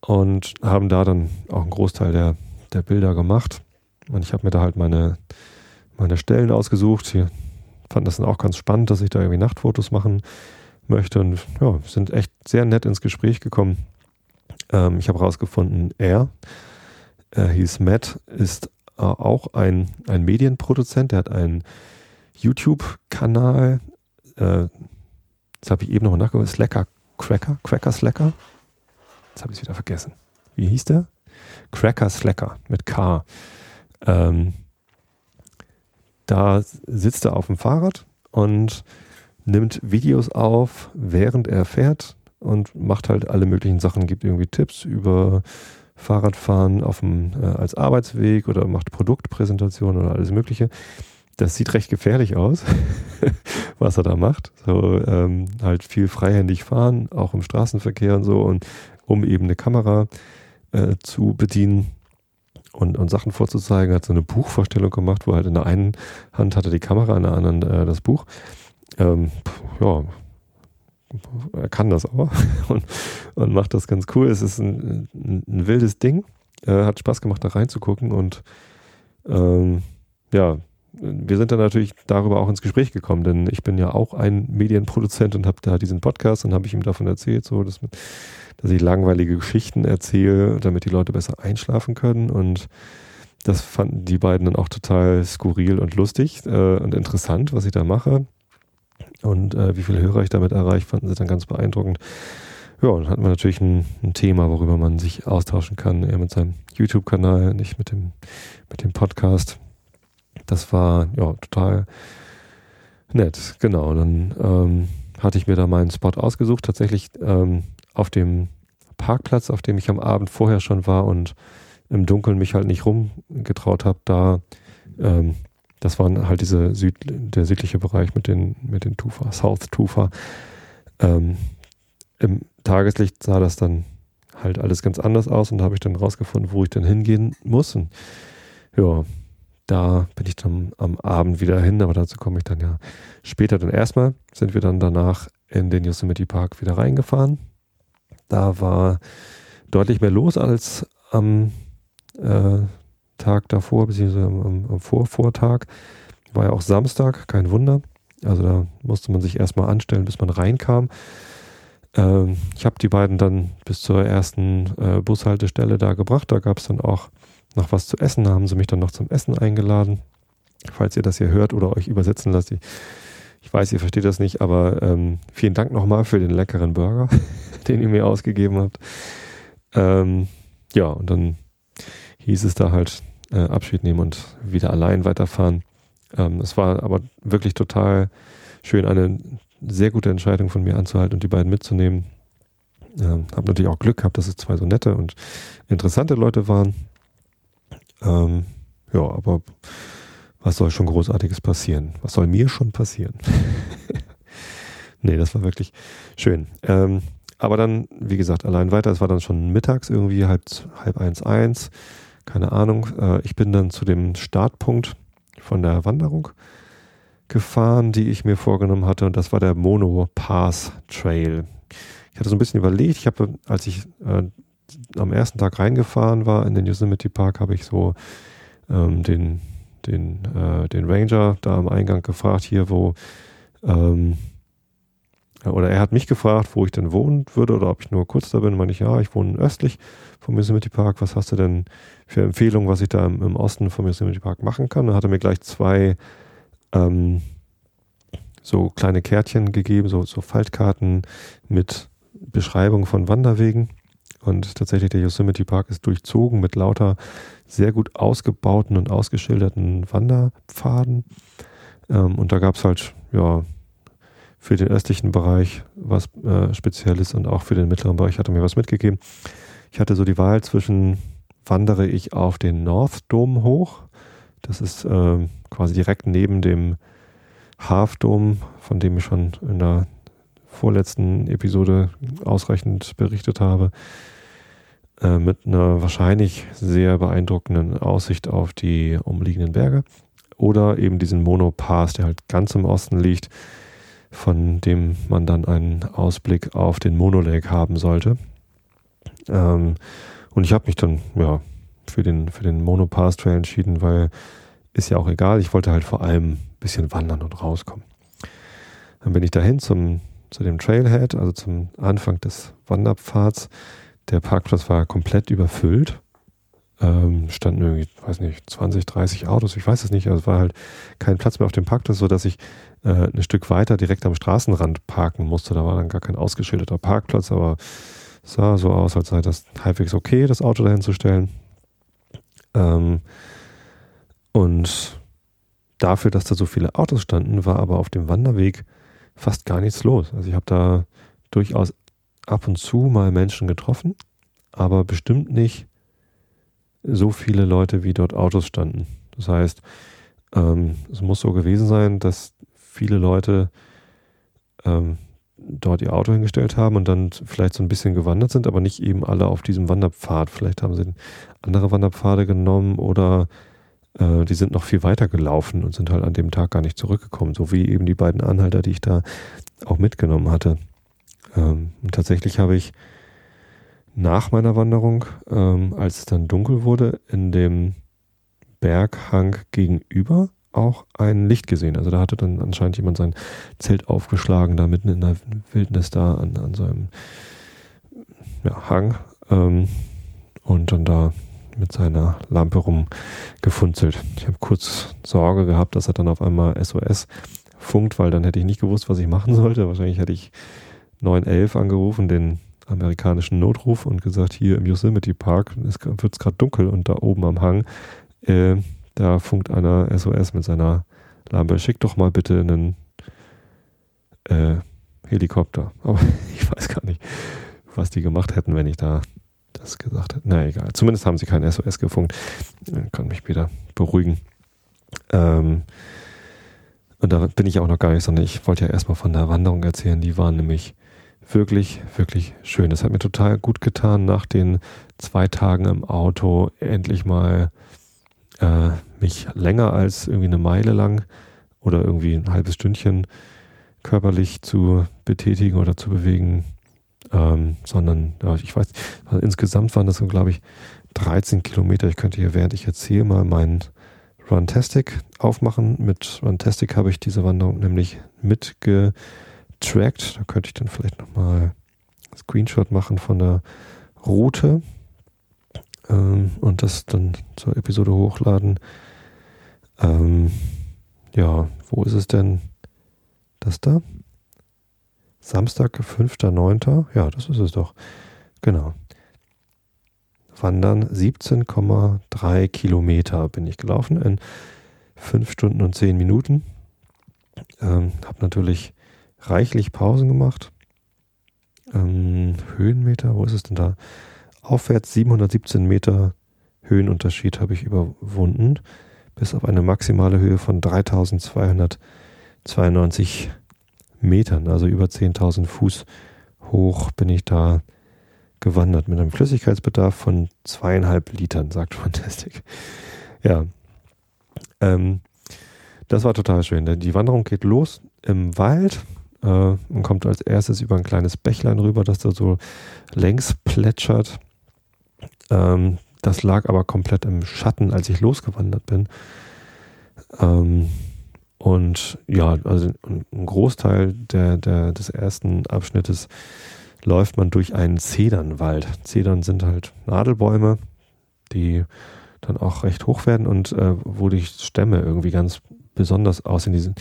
Speaker 1: Und haben da dann auch einen Großteil der, der Bilder gemacht. Und ich habe mir da halt meine, meine Stellen ausgesucht. Hier fand das dann auch ganz spannend, dass ich da irgendwie Nachtfotos machen möchte. Und ja, sind echt sehr nett ins Gespräch gekommen. Ähm, ich habe herausgefunden, er, er hieß Matt, ist äh, auch ein, ein Medienproduzent. Der hat einen YouTube-Kanal, äh, das habe ich eben noch nachgeguckt, Slacker Cracker, Cracker Slacker. Jetzt habe ich es wieder vergessen. Wie hieß der? Cracker Slacker mit K. Ähm, da sitzt er auf dem Fahrrad und nimmt Videos auf, während er fährt und macht halt alle möglichen Sachen, gibt irgendwie Tipps über Fahrradfahren auf dem, äh, als Arbeitsweg oder macht Produktpräsentationen oder alles Mögliche. Das sieht recht gefährlich aus, was er da macht. So ähm, halt viel freihändig fahren, auch im Straßenverkehr und so, und um eben eine Kamera äh, zu bedienen und, und Sachen vorzuzeigen, hat so eine Buchvorstellung gemacht, wo halt in der einen Hand hatte die Kamera, in der anderen äh, das Buch. Ähm, ja, er kann das aber und, und macht das ganz cool. Es ist ein, ein, ein wildes Ding. Äh, hat Spaß gemacht, da reinzugucken und ähm, ja, wir sind dann natürlich darüber auch ins Gespräch gekommen, denn ich bin ja auch ein Medienproduzent und habe da diesen Podcast und habe ich ihm davon erzählt, so dass, dass ich langweilige Geschichten erzähle, damit die Leute besser einschlafen können und das fanden die beiden dann auch total skurril und lustig äh, und interessant, was ich da mache. Und äh, wie viele Hörer ich damit erreiche, fanden sie dann ganz beeindruckend. Ja, dann hatten wir natürlich ein, ein, Thema, worüber man sich austauschen kann. Er mit seinem YouTube-Kanal, nicht mit dem, mit dem Podcast. Das war ja total nett. Genau. Dann ähm, hatte ich mir da meinen Spot ausgesucht. Tatsächlich ähm, auf dem Parkplatz, auf dem ich am Abend vorher schon war und im Dunkeln mich halt nicht rumgetraut habe, da ähm, das waren halt diese Süd, der südliche Bereich mit den, mit den Tufa, South Tufa. Ähm, Im Tageslicht sah das dann halt alles ganz anders aus und da habe ich dann rausgefunden, wo ich dann hingehen muss. Und ja, da bin ich dann am Abend wieder hin, aber dazu komme ich dann ja später. Dann erstmal sind wir dann danach in den Yosemite Park wieder reingefahren. Da war deutlich mehr los als am äh, Tag davor, beziehungsweise am, am Vorvortag. War ja auch Samstag, kein Wunder. Also da musste man sich erstmal anstellen, bis man reinkam. Ähm, ich habe die beiden dann bis zur ersten äh, Bushaltestelle da gebracht. Da gab es dann auch noch was zu essen. Da haben sie mich dann noch zum Essen eingeladen. Falls ihr das hier hört oder euch übersetzen lasst. Ich, ich weiß, ihr versteht das nicht, aber ähm, vielen Dank nochmal für den leckeren Burger, den ihr mir ausgegeben habt. Ähm, ja, und dann hieß es da halt, äh, Abschied nehmen und wieder allein weiterfahren. Ähm, es war aber wirklich total schön, eine sehr gute Entscheidung von mir anzuhalten und die beiden mitzunehmen. Ähm, habe natürlich auch Glück gehabt, dass es zwei so nette und interessante Leute waren. Ähm, ja, aber was soll schon Großartiges passieren? Was soll mir schon passieren? nee, das war wirklich schön. Ähm, aber dann, wie gesagt, allein weiter. Es war dann schon mittags irgendwie halb, halb eins, eins keine Ahnung. Äh, ich bin dann zu dem Startpunkt von der Wanderung gefahren, die ich mir vorgenommen hatte, und das war der Mono Pass Trail. Ich hatte so ein bisschen überlegt, ich habe, als ich äh, am ersten Tag reingefahren war in den Yosemite Park, habe ich so ähm, den, den, äh, den Ranger da am Eingang gefragt, hier wo, ähm, oder er hat mich gefragt, wo ich denn wohnen würde oder ob ich nur kurz da bin. Meine ich, ja, ich wohne östlich vom Yosemite Park. Was hast du denn für Empfehlungen, was ich da im, Osten vom Yosemite Park machen kann? Dann hat er mir gleich zwei ähm, so kleine Kärtchen gegeben, so, so Faltkarten mit Beschreibung von Wanderwegen. Und tatsächlich der Yosemite Park ist durchzogen mit lauter sehr gut ausgebauten und ausgeschilderten Wanderpfaden. Ähm, und da gab es halt, ja, für den östlichen Bereich was äh, Spezielles und auch für den mittleren Bereich hat er mir was mitgegeben. Ich hatte so die Wahl zwischen, wandere ich auf den North Dome hoch. Das ist äh, quasi direkt neben dem Half Dome, von dem ich schon in der vorletzten Episode ausreichend berichtet habe, äh, mit einer wahrscheinlich sehr beeindruckenden Aussicht auf die umliegenden Berge. Oder eben diesen Mono Pass, der halt ganz im Osten liegt, von dem man dann einen Ausblick auf den Mono Lake haben sollte. Ähm, und ich habe mich dann ja für den, für den Monopass Trail entschieden, weil ist ja auch egal. Ich wollte halt vor allem ein bisschen wandern und rauskommen. Dann bin ich dahin zum, zu dem Trailhead, also zum Anfang des Wanderpfads. Der Parkplatz war komplett überfüllt. ähm, standen irgendwie, weiß nicht, 20, 30 Autos, ich weiß es nicht, also es war halt kein Platz mehr auf dem Parkplatz, sodass ich äh, ein Stück weiter direkt am Straßenrand parken musste. Da war dann gar kein ausgeschilderter Parkplatz, aber sah so aus, als sei das halbwegs okay, das Auto dahin zu stellen. Ähm, und dafür, dass da so viele Autos standen, war aber auf dem Wanderweg fast gar nichts los. Also ich habe da durchaus ab und zu mal Menschen getroffen, aber bestimmt nicht so viele Leute, wie dort Autos standen. Das heißt, ähm, es muss so gewesen sein, dass viele Leute ähm, dort ihr Auto hingestellt haben und dann vielleicht so ein bisschen gewandert sind, aber nicht eben alle auf diesem Wanderpfad. Vielleicht haben sie andere Wanderpfade genommen oder äh, die sind noch viel weiter gelaufen und sind halt an dem Tag gar nicht zurückgekommen, so wie eben die beiden Anhalter, die ich da auch mitgenommen hatte. Ähm, und tatsächlich habe ich nach meiner Wanderung, ähm, als es dann dunkel wurde, in dem Berghang gegenüber auch ein Licht gesehen. Also da hatte dann anscheinend jemand sein Zelt aufgeschlagen, da mitten in der Wildnis da an, an seinem ja, Hang ähm, und dann da mit seiner Lampe rumgefunzelt. Ich habe kurz Sorge gehabt, dass er dann auf einmal SOS funkt, weil dann hätte ich nicht gewusst, was ich machen sollte. Wahrscheinlich hätte ich 911 angerufen, den amerikanischen Notruf und gesagt, hier im Yosemite Park wird es gerade dunkel und da oben am Hang, äh, da funkt einer SOS mit seiner Lampe. Schick doch mal bitte einen äh, Helikopter. Aber ich weiß gar nicht, was die gemacht hätten, wenn ich da das gesagt hätte. Na egal. Zumindest haben sie keinen SOS gefunkt. Ich kann mich wieder beruhigen. Ähm, und da bin ich auch noch gar nicht, sondern ich wollte ja erstmal von der Wanderung erzählen. Die waren nämlich wirklich, wirklich schön. Das hat mir total gut getan, nach den zwei Tagen im Auto endlich mal äh, mich länger als irgendwie eine Meile lang oder irgendwie ein halbes Stündchen körperlich zu betätigen oder zu bewegen, ähm, sondern ja, ich weiß, also insgesamt waren das so, glaube ich, 13 Kilometer. Ich könnte hier, während ich erzähle, mal meinen Runtastic aufmachen. Mit Runtastic habe ich diese Wanderung nämlich mitge trackt. Da könnte ich dann vielleicht nochmal Screenshot machen von der Route ähm, und das dann zur Episode hochladen. Ähm, ja, wo ist es denn? Das da? Samstag, 5.9. Ja, das ist es doch. Genau. Wandern 17,3 Kilometer bin ich gelaufen in 5 Stunden und 10 Minuten. Ähm, habe natürlich reichlich Pausen gemacht. Ähm, Höhenmeter, wo ist es denn da? Aufwärts 717 Meter Höhenunterschied habe ich überwunden, bis auf eine maximale Höhe von 3292 Metern, also über 10.000 Fuß hoch bin ich da gewandert mit einem Flüssigkeitsbedarf von zweieinhalb Litern, sagt Fantastic. Ja, ähm, das war total schön. Die Wanderung geht los im Wald äh, man kommt als erstes über ein kleines Bächlein rüber, das da so längs plätschert. Ähm, das lag aber komplett im Schatten, als ich losgewandert bin. Ähm, und ja, also ein Großteil der, der, des ersten Abschnittes läuft man durch einen Zedernwald. Zedern sind halt Nadelbäume, die dann auch recht hoch werden und äh, wo die Stämme irgendwie ganz besonders aussehen. Die sind,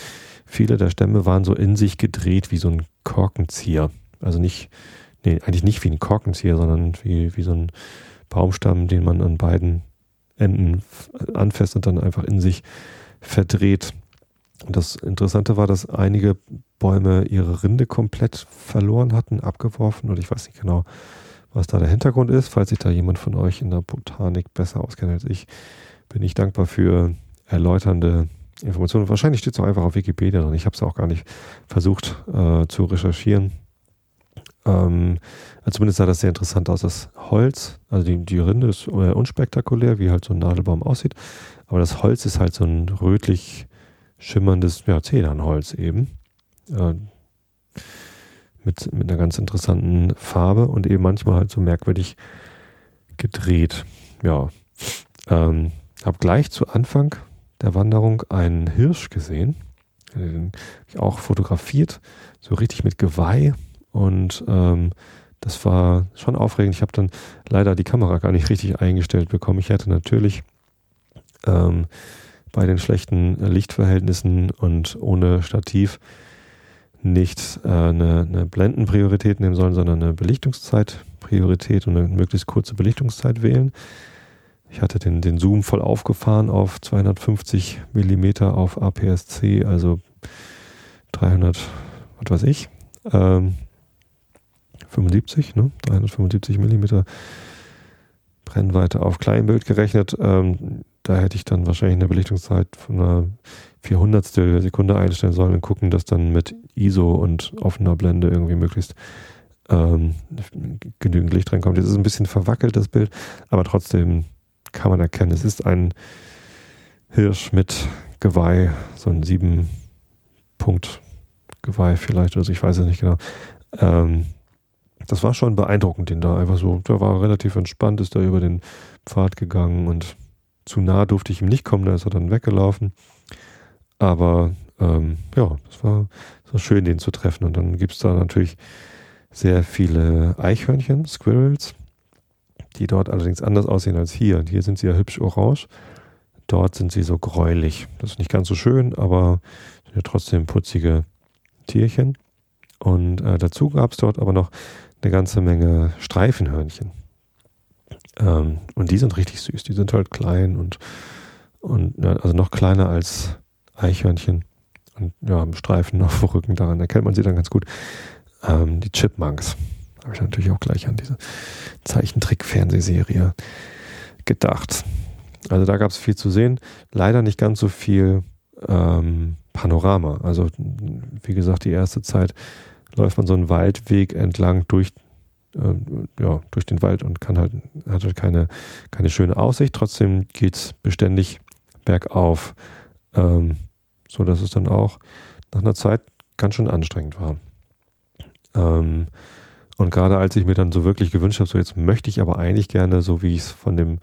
Speaker 1: Viele der Stämme waren so in sich gedreht wie so ein Korkenzieher. Also nicht, nee, eigentlich nicht wie ein Korkenzieher, sondern wie, wie so ein Baumstamm, den man an beiden Enden anfasst und dann einfach in sich verdreht. Und das Interessante war, dass einige Bäume ihre Rinde komplett verloren hatten, abgeworfen. Und ich weiß nicht genau, was da der Hintergrund ist. Falls sich da jemand von euch in der Botanik besser auskennt als ich, bin ich dankbar für erläuternde Informationen. Wahrscheinlich steht es auch einfach auf Wikipedia drin. Ich habe es auch gar nicht versucht äh, zu recherchieren. Ähm, zumindest sah das sehr interessant aus. Das Holz, also die, die Rinde ist äh, unspektakulär, wie halt so ein Nadelbaum aussieht. Aber das Holz ist halt so ein rötlich schimmerndes ja, Zedernholz eben. Äh, mit, mit einer ganz interessanten Farbe und eben manchmal halt so merkwürdig gedreht. Ja. Ähm, habe gleich zu Anfang der Wanderung einen Hirsch gesehen, den ich auch fotografiert, so richtig mit Geweih und ähm, das war schon aufregend. Ich habe dann leider die Kamera gar nicht richtig eingestellt bekommen. Ich hätte natürlich ähm, bei den schlechten Lichtverhältnissen und ohne Stativ nicht äh, eine, eine Blendenpriorität nehmen sollen, sondern eine Belichtungszeitpriorität und eine möglichst kurze Belichtungszeit wählen. Ich hatte den, den Zoom voll aufgefahren auf 250 Millimeter auf APS-C, also 300, was weiß ich, ähm, 75, ne? 375 Millimeter Brennweite auf Kleinbild gerechnet. Ähm, da hätte ich dann wahrscheinlich eine Belichtungszeit von einer 400 Sekunde einstellen sollen und gucken, dass dann mit ISO und offener Blende irgendwie möglichst ähm, genügend Licht reinkommt. Jetzt ist ein bisschen verwackelt, das Bild, aber trotzdem kann man erkennen, es ist ein Hirsch mit Geweih, so ein sieben Punkt Geweih vielleicht, also ich weiß es nicht genau. Ähm, das war schon beeindruckend, den da einfach so, der war relativ entspannt, ist da über den Pfad gegangen und zu nah durfte ich ihm nicht kommen, da ist er dann weggelaufen. Aber ähm, ja, es war, es war schön, den zu treffen. Und dann gibt es da natürlich sehr viele Eichhörnchen, Squirrels, die dort allerdings anders aussehen als hier. Hier sind sie ja hübsch orange. Dort sind sie so gräulich. Das ist nicht ganz so schön, aber sind ja trotzdem putzige Tierchen. Und äh, dazu gab es dort aber noch eine ganze Menge Streifenhörnchen. Ähm, und die sind richtig süß. Die sind halt klein und, und also noch kleiner als Eichhörnchen. Und ja, haben Streifen auf dem Rücken, daran erkennt man sie dann ganz gut. Ähm, die Chipmunks. Habe ich natürlich auch gleich an diese Zeichentrick-Fernsehserie gedacht. Also da gab es viel zu sehen. Leider nicht ganz so viel ähm, Panorama. Also wie gesagt, die erste Zeit läuft man so einen Waldweg entlang durch äh, ja, durch den Wald und kann halt, hat halt keine, keine schöne Aussicht. Trotzdem geht es beständig bergauf, ähm, so es dann auch nach einer Zeit ganz schön anstrengend war. Ähm, und gerade als ich mir dann so wirklich gewünscht habe, so jetzt möchte ich aber eigentlich gerne, so wie ich es von dem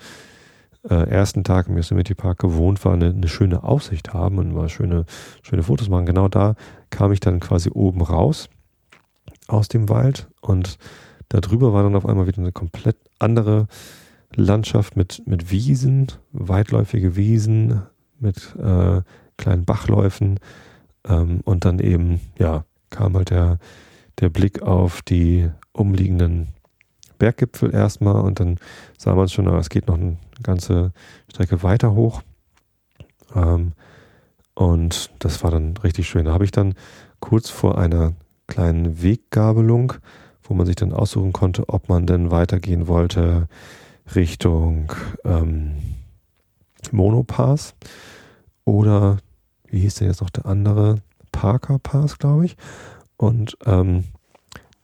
Speaker 1: äh, ersten Tag im Yosemite Park gewohnt war, eine, eine, schöne Aussicht haben und mal schöne, schöne Fotos machen. Genau da kam ich dann quasi oben raus aus dem Wald und Darüber war dann auf einmal wieder eine komplett andere Landschaft mit, mit Wiesen, weitläufige Wiesen, mit äh, kleinen Bachläufen ähm, und dann eben, ja, kam halt der, der Blick auf die umliegenden Berggipfel erstmal und dann sah man schon, es geht noch eine ganze Strecke weiter hoch. Ähm, und das war dann richtig schön. Da habe ich dann kurz vor einer kleinen Weggabelung wo man sich dann aussuchen konnte, ob man denn weitergehen wollte Richtung ähm, Monopass oder wie hieß denn jetzt noch der andere? Parker Pass, glaube ich. Und ähm,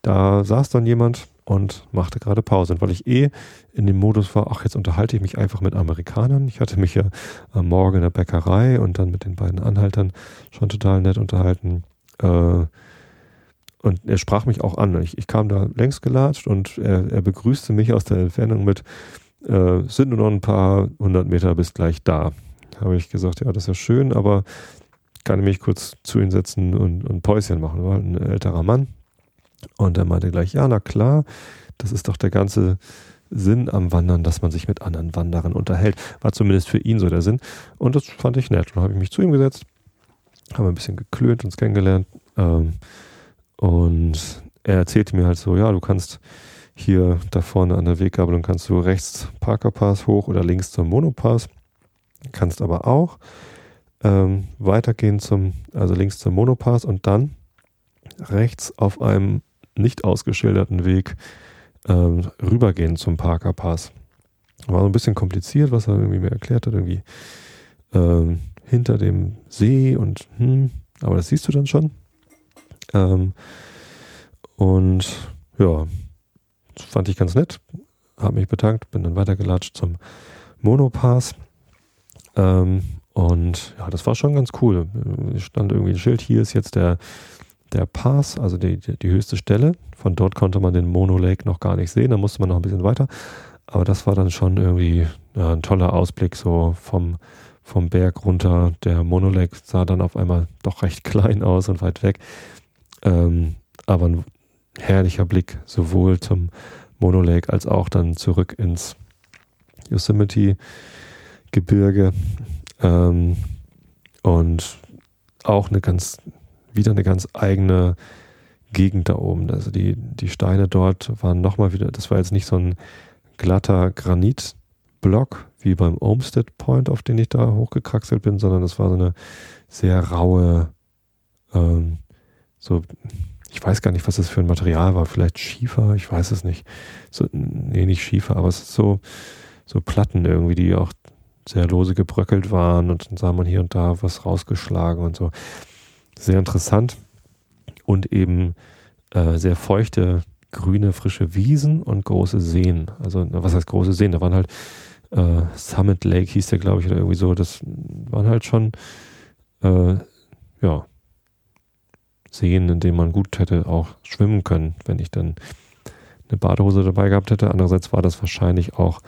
Speaker 1: da saß dann jemand und machte gerade Pause. Und weil ich eh in dem Modus war, ach, jetzt unterhalte ich mich einfach mit Amerikanern. Ich hatte mich ja am Morgen in der Bäckerei und dann mit den beiden Anhaltern schon total nett unterhalten. Äh, und er sprach mich auch an. Ich, ich kam da längs gelatscht und er, er, begrüßte mich aus der Entfernung mit, äh, sind nur noch ein paar hundert Meter bis gleich da. Habe ich gesagt, ja, das ist ja schön, aber kann ich mich kurz zu ihm setzen und, und Päuschen machen. War ein älterer Mann. Und er meinte gleich, ja, na klar, das ist doch der ganze Sinn am Wandern, dass man sich mit anderen Wanderern unterhält. War zumindest für ihn so der Sinn. Und das fand ich nett. Und dann habe ich mich zu ihm gesetzt, haben ein bisschen geklönt, uns kennengelernt. Ähm, und er erzählte mir halt so, ja, du kannst hier da vorne an der Weggabelung kannst du rechts Parker Pass hoch oder links zum Monopass. Kannst aber auch ähm, weitergehen zum, also links zum Monopass und dann rechts auf einem nicht ausgeschilderten Weg ähm, rübergehen zum Parker Pass. War so ein bisschen kompliziert, was er irgendwie mir erklärt hat, irgendwie ähm, hinter dem See und hm, aber das siehst du dann schon. Ähm, und ja, das fand ich ganz nett. Habe mich bedankt, bin dann weitergelatscht zum Monopass. Ähm, und ja, das war schon ganz cool. Es stand irgendwie ein Schild, hier ist jetzt der, der Pass, also die, die, die höchste Stelle. Von dort konnte man den Mono Lake noch gar nicht sehen, da musste man noch ein bisschen weiter. Aber das war dann schon irgendwie ja, ein toller Ausblick so vom, vom Berg runter. Der Mono Lake sah dann auf einmal doch recht klein aus und weit weg. Ähm, aber ein herrlicher Blick sowohl zum Mono Lake als auch dann zurück ins Yosemite Gebirge ähm, und auch eine ganz wieder eine ganz eigene Gegend da oben. Also die, die Steine dort waren nochmal wieder, das war jetzt nicht so ein glatter Granitblock wie beim Olmsted Point, auf den ich da hochgekraxelt bin, sondern das war so eine sehr raue, ähm, so, ich weiß gar nicht, was das für ein Material war, vielleicht Schiefer, ich weiß es nicht. So, nee, nicht Schiefer, aber es ist so, so Platten irgendwie, die auch sehr lose gebröckelt waren und dann sah man hier und da was rausgeschlagen und so. Sehr interessant und eben äh, sehr feuchte, grüne, frische Wiesen und große Seen. Also, was heißt große Seen? Da waren halt äh, Summit Lake hieß der, glaube ich, oder irgendwie so. Das waren halt schon, äh, ja, Seen, in denen man gut hätte auch schwimmen können, wenn ich dann eine Badehose dabei gehabt hätte. Andererseits war das wahrscheinlich auch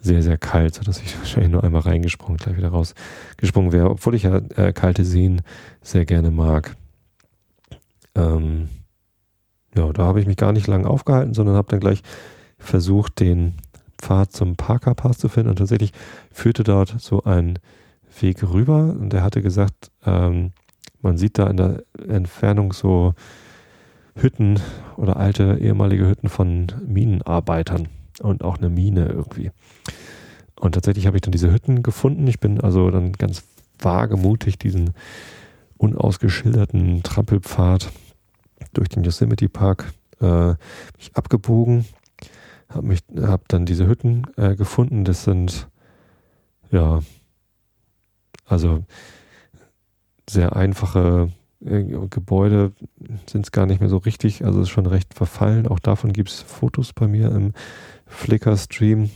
Speaker 1: sehr, sehr kalt, sodass ich wahrscheinlich nur einmal reingesprungen, gleich wieder rausgesprungen wäre, obwohl ich ja äh, kalte Seen sehr gerne mag. Ähm, ja, da habe ich mich gar nicht lange aufgehalten, sondern habe dann gleich versucht, den Pfad zum Parker Pass zu finden. Und tatsächlich führte dort so ein Weg rüber. Und er hatte gesagt, ähm, man sieht da in der Entfernung so Hütten oder alte ehemalige Hütten von Minenarbeitern und auch eine Mine irgendwie. Und tatsächlich habe ich dann diese Hütten gefunden. Ich bin also dann ganz wagemutig diesen unausgeschilderten Trampelpfad durch den Yosemite Park äh, mich abgebogen, habe mich, dann diese Hütten äh, gefunden. Das sind ja, also sehr einfache äh, Gebäude sind es gar nicht mehr so richtig. Also ist schon recht verfallen. Auch davon gibt es Fotos bei mir im Flickr-Stream.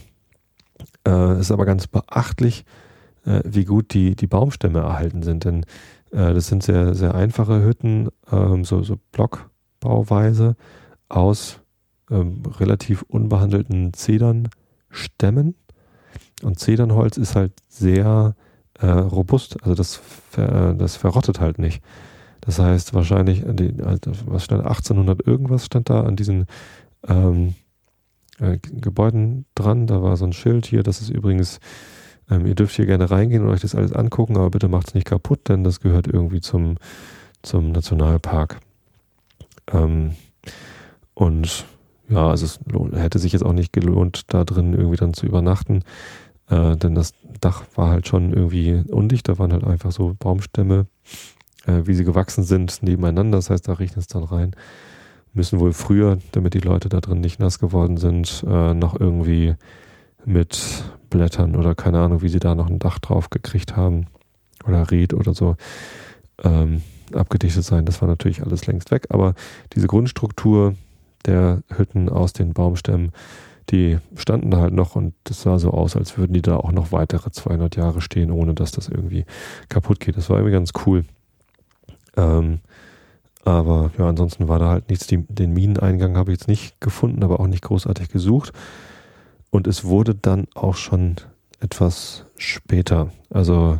Speaker 1: Äh, ist aber ganz beachtlich, äh, wie gut die, die Baumstämme erhalten sind. Denn äh, das sind sehr, sehr einfache Hütten, ähm, so, so Blockbauweise aus ähm, relativ unbehandelten Zedernstämmen. Und Zedernholz ist halt sehr äh, robust, also das, ver, das verrottet halt nicht. Das heißt, wahrscheinlich, die, was stand 1800 irgendwas stand da an diesen ähm, äh, Gebäuden dran. Da war so ein Schild hier, das ist übrigens ähm, ihr dürft hier gerne reingehen und euch das alles angucken, aber bitte macht es nicht kaputt, denn das gehört irgendwie zum, zum Nationalpark. Ähm, und ja, also es hätte sich jetzt auch nicht gelohnt, da drin irgendwie dann zu übernachten, äh, denn das Dach war halt schon irgendwie undicht, da waren halt einfach so Baumstämme, äh, wie sie gewachsen sind, nebeneinander, das heißt, da regnet es dann rein. Müssen wohl früher, damit die Leute da drin nicht nass geworden sind, äh, noch irgendwie mit Blättern oder keine Ahnung, wie sie da noch ein Dach drauf gekriegt haben oder Ried oder so ähm, abgedichtet sein. Das war natürlich alles längst weg, aber diese Grundstruktur der Hütten aus den Baumstämmen, die standen halt noch und das sah so aus, als würden die da auch noch weitere 200 Jahre stehen, ohne dass das irgendwie kaputt geht. Das war irgendwie ganz cool. Ähm, aber ja, ansonsten war da halt nichts. Die, den Mineneingang habe ich jetzt nicht gefunden, aber auch nicht großartig gesucht. Und es wurde dann auch schon etwas später. Also,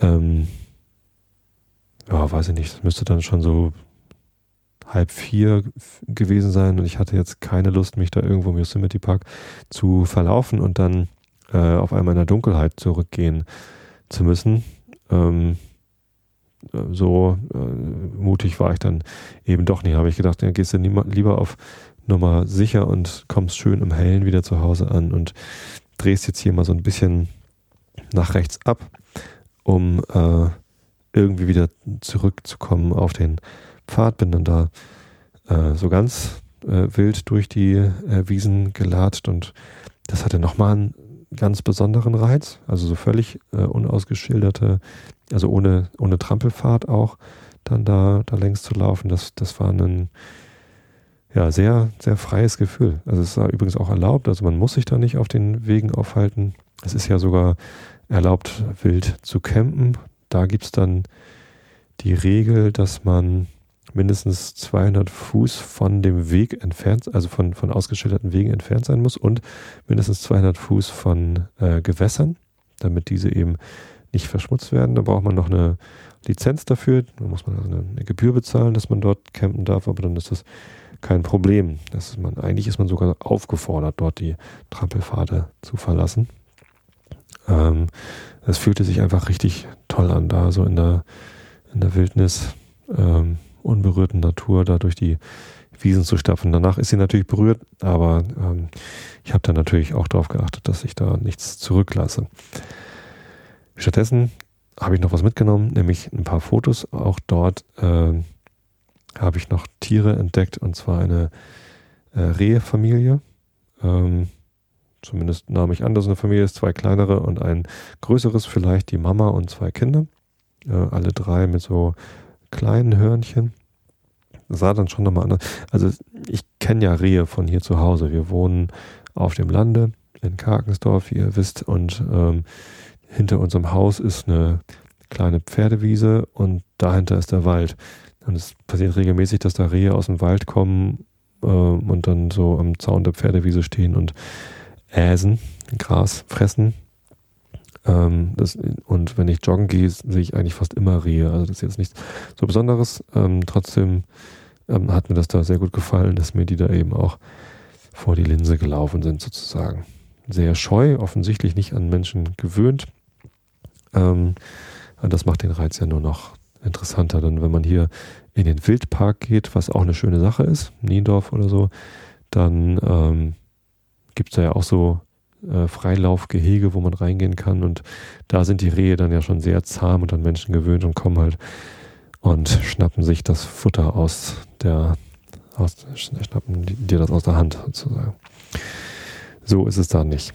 Speaker 1: ähm, ja, weiß ich nicht, es müsste dann schon so halb vier gewesen sein und ich hatte jetzt keine Lust, mich da irgendwo im Yosemite Park zu verlaufen und dann äh, auf einmal in der Dunkelheit zurückgehen zu müssen. Ähm, so äh, mutig war ich dann eben doch nicht. Habe ich gedacht, dann gehst du lieber auf Nummer sicher und kommst schön im Hellen wieder zu Hause an und drehst jetzt hier mal so ein bisschen nach rechts ab, um äh, irgendwie wieder zurückzukommen auf den Pfad. Bin dann da äh, so ganz äh, wild durch die äh, Wiesen gelatscht und das hatte nochmal einen ganz besonderen Reiz. Also so völlig äh, unausgeschilderte, also ohne, ohne Trampelfahrt auch, dann da, da längs zu laufen. Das, das war ein ja, sehr, sehr freies Gefühl. Also es ist übrigens auch erlaubt, also man muss sich da nicht auf den Wegen aufhalten. Es ist ja sogar erlaubt, wild zu campen. Da gibt es dann die Regel, dass man mindestens 200 Fuß von dem Weg entfernt, also von, von ausgeschilderten Wegen entfernt sein muss und mindestens 200 Fuß von äh, Gewässern, damit diese eben nicht verschmutzt werden. Da braucht man noch eine Lizenz dafür. Da muss man also eine, eine Gebühr bezahlen, dass man dort campen darf, aber dann ist das kein Problem. Das ist man, eigentlich ist man sogar aufgefordert, dort die Trampelpfade zu verlassen. Ähm, es fühlte sich einfach richtig toll an, da so in der, in der Wildnis, ähm, unberührten Natur, da durch die Wiesen zu stapfen. Danach ist sie natürlich berührt, aber ähm, ich habe da natürlich auch darauf geachtet, dass ich da nichts zurücklasse. Stattdessen habe ich noch was mitgenommen, nämlich ein paar Fotos. Auch dort äh, habe ich noch Tiere entdeckt und zwar eine äh, Rehfamilie. Ähm, zumindest nahm ich an, dass eine Familie ist, zwei kleinere und ein größeres, vielleicht die Mama und zwei Kinder. Äh, alle drei mit so kleinen Hörnchen. Sah dann schon nochmal anders. Also ich kenne ja Rehe von hier zu Hause. Wir wohnen auf dem Lande in Karkensdorf, wie ihr wisst, und ähm, hinter unserem Haus ist eine kleine Pferdewiese und dahinter ist der Wald. Und es passiert regelmäßig, dass da Rehe aus dem Wald kommen äh, und dann so am Zaun der Pferdewiese stehen und äsen, Gras fressen. Ähm, das, und wenn ich joggen gehe, sehe ich eigentlich fast immer Rehe. Also das ist jetzt nichts so Besonderes. Ähm, trotzdem ähm, hat mir das da sehr gut gefallen, dass mir die da eben auch vor die Linse gelaufen sind sozusagen. Sehr scheu, offensichtlich nicht an Menschen gewöhnt. Ähm, das macht den Reiz ja nur noch interessanter. Denn wenn man hier in den Wildpark geht, was auch eine schöne Sache ist, Niendorf oder so, dann ähm, gibt es da ja auch so äh, Freilaufgehege, wo man reingehen kann. Und da sind die Rehe dann ja schon sehr zahm und an Menschen gewöhnt und kommen halt und schnappen sich das Futter aus der, aus, schnappen dir das aus der Hand sozusagen. So ist es da nicht.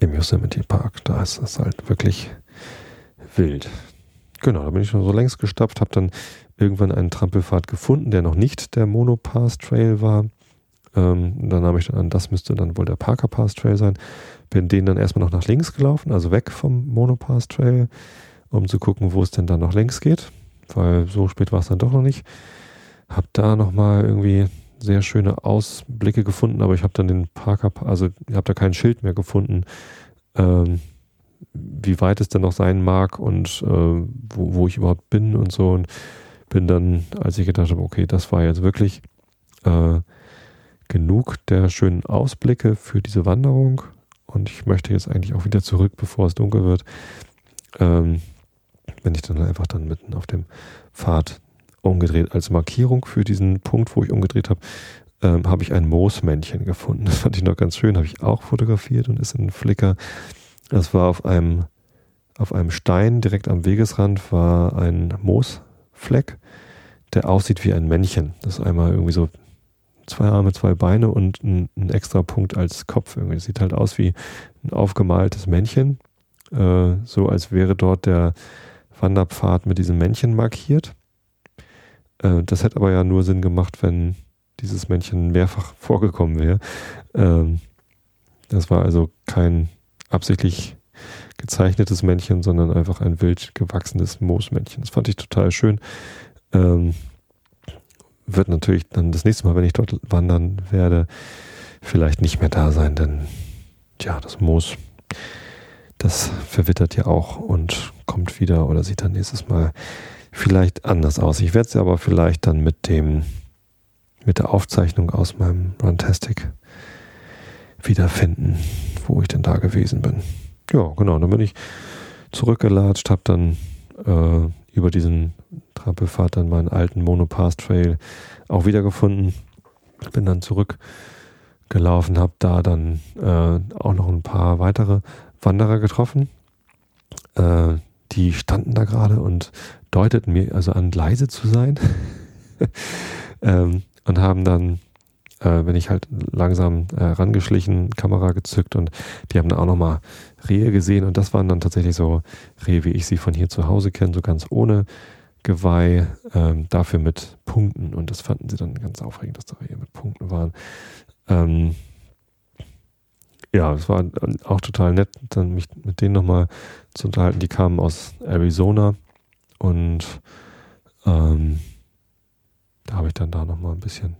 Speaker 1: Im Yosemite Park, da ist es halt wirklich wild. Genau, da bin ich schon so längst gestapft, habe dann irgendwann einen Trampelpfad gefunden, der noch nicht der Monopass Trail war. Ähm, dann nahm ich dann an, das müsste dann wohl der Parker Pass Trail sein. Bin den dann erstmal noch nach links gelaufen, also weg vom Monopass Trail, um zu gucken, wo es denn dann noch längs geht, weil so spät war es dann doch noch nicht. Hab da nochmal irgendwie sehr schöne Ausblicke gefunden, aber ich habe dann den Parker, also ich habe da kein Schild mehr gefunden, ähm, wie weit es denn noch sein mag und äh, wo, wo ich überhaupt bin und so. Und bin dann, als ich gedacht habe, okay, das war jetzt wirklich äh, genug der schönen Ausblicke für diese Wanderung und ich möchte jetzt eigentlich auch wieder zurück, bevor es dunkel wird, ähm, bin ich dann einfach dann mitten auf dem Pfad umgedreht. Als Markierung für diesen Punkt, wo ich umgedreht habe, ähm, habe ich ein Moosmännchen gefunden. Das fand ich noch ganz schön, habe ich auch fotografiert und ist in Flickr. Das war auf einem, auf einem Stein direkt am Wegesrand war ein Moosfleck, der aussieht wie ein Männchen. Das ist einmal irgendwie so zwei Arme, zwei Beine und ein, ein extra Punkt als Kopf. Irgendwie. Das sieht halt aus wie ein aufgemaltes Männchen. Äh, so als wäre dort der Wanderpfad mit diesem Männchen markiert. Äh, das hätte aber ja nur Sinn gemacht, wenn dieses Männchen mehrfach vorgekommen wäre. Ähm, das war also kein absichtlich gezeichnetes Männchen, sondern einfach ein wild gewachsenes Moosmännchen. Das fand ich total schön. Ähm, wird natürlich dann das nächste Mal, wenn ich dort wandern werde, vielleicht nicht mehr da sein, denn ja, das Moos, das verwittert ja auch und kommt wieder oder sieht dann nächstes Mal vielleicht anders aus. Ich werde es aber vielleicht dann mit dem, mit der Aufzeichnung aus meinem Runtastic wiederfinden, wo ich denn da gewesen bin. Ja, genau, dann bin ich zurückgelatscht, habe dann äh, über diesen Trampelpfad dann meinen alten Monopass Trail auch wiedergefunden. Bin dann zurückgelaufen, habe da dann äh, auch noch ein paar weitere Wanderer getroffen. Äh, die standen da gerade und deuteten mir also an, leise zu sein. ähm, und haben dann, äh, bin ich halt langsam äh, rangeschlichen, Kamera gezückt und die haben dann auch nochmal Rehe gesehen und das waren dann tatsächlich so Rehe, wie ich sie von hier zu Hause kenne, so ganz ohne Geweih, ähm, dafür mit Punkten und das fanden sie dann ganz aufregend, dass da Rehe mit Punkten waren. Ähm, ja, es war auch total nett, dann mich mit denen nochmal zu unterhalten. Die kamen aus Arizona und ähm, da habe ich dann da nochmal ein bisschen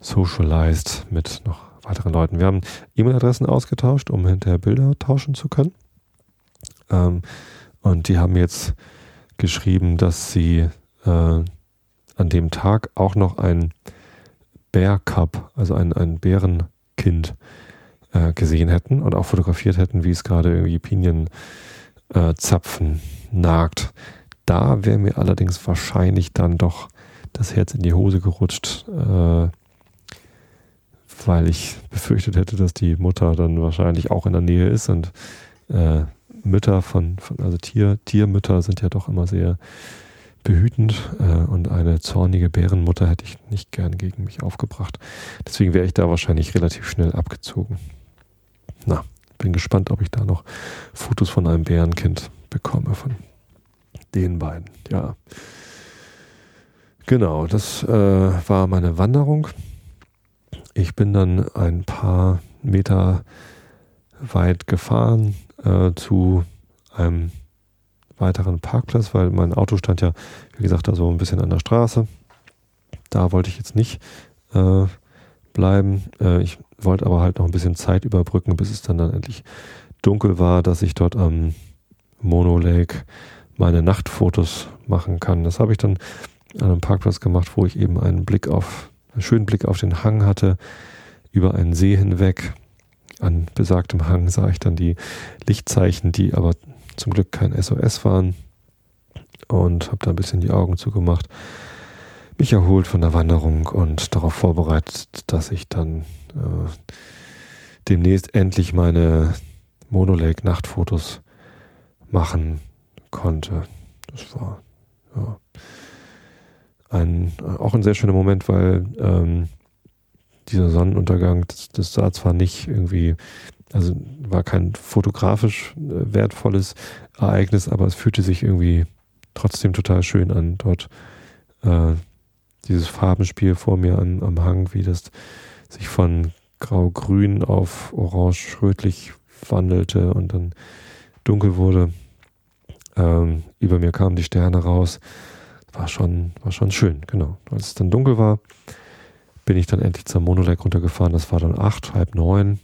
Speaker 1: socialized mit noch weiteren Leuten. Wir haben E-Mail-Adressen ausgetauscht, um hinterher Bilder tauschen zu können. Ähm, und die haben jetzt geschrieben, dass sie äh, an dem Tag auch noch ein Bear Cub, also ein, ein Bärenkind, äh, gesehen hätten und auch fotografiert hätten, wie es gerade irgendwie Pinienzapfen äh, nagt. Da wäre mir allerdings wahrscheinlich dann doch das Herz in die Hose gerutscht, äh, weil ich befürchtet hätte, dass die Mutter dann wahrscheinlich auch in der Nähe ist und äh, Mütter von, von, also Tier, Tiermütter sind ja doch immer sehr behütend äh, und eine zornige Bärenmutter hätte ich nicht gern gegen mich aufgebracht. Deswegen wäre ich da wahrscheinlich relativ schnell abgezogen. Na, bin gespannt, ob ich da noch Fotos von einem Bärenkind bekomme, von den beiden. Ja. Genau, das äh, war meine Wanderung. Ich bin dann ein paar Meter weit gefahren äh, zu einem weiteren Parkplatz, weil mein Auto stand ja, wie gesagt, da so ein bisschen an der Straße. Da wollte ich jetzt nicht äh, bleiben. Äh, ich wollte aber halt noch ein bisschen Zeit überbrücken, bis es dann, dann endlich dunkel war, dass ich dort am Mono Lake meine Nachtfotos machen kann. Das habe ich dann an einem Parkplatz gemacht, wo ich eben einen Blick auf, einen schönen Blick auf den Hang hatte, über einen See hinweg. An besagtem Hang sah ich dann die Lichtzeichen, die aber zum Glück kein SOS waren und habe da ein bisschen die Augen zugemacht, mich erholt von der Wanderung und darauf vorbereitet, dass ich dann äh, demnächst endlich meine Monolake Nachtfotos machen konnte. Das war ja, ein, auch ein sehr schöner Moment, weil ähm, dieser Sonnenuntergang, das, das sah zwar nicht irgendwie also war kein fotografisch äh, wertvolles Ereignis, aber es fühlte sich irgendwie trotzdem total schön an, dort äh, dieses Farbenspiel vor mir an, am Hang, wie das sich von grau-grün auf orange-rötlich wandelte und dann dunkel wurde. Ähm, über mir kamen die Sterne raus. War schon, war schon schön, genau. Als es dann dunkel war, bin ich dann endlich zur Monolake runtergefahren. Das war dann acht, halb neun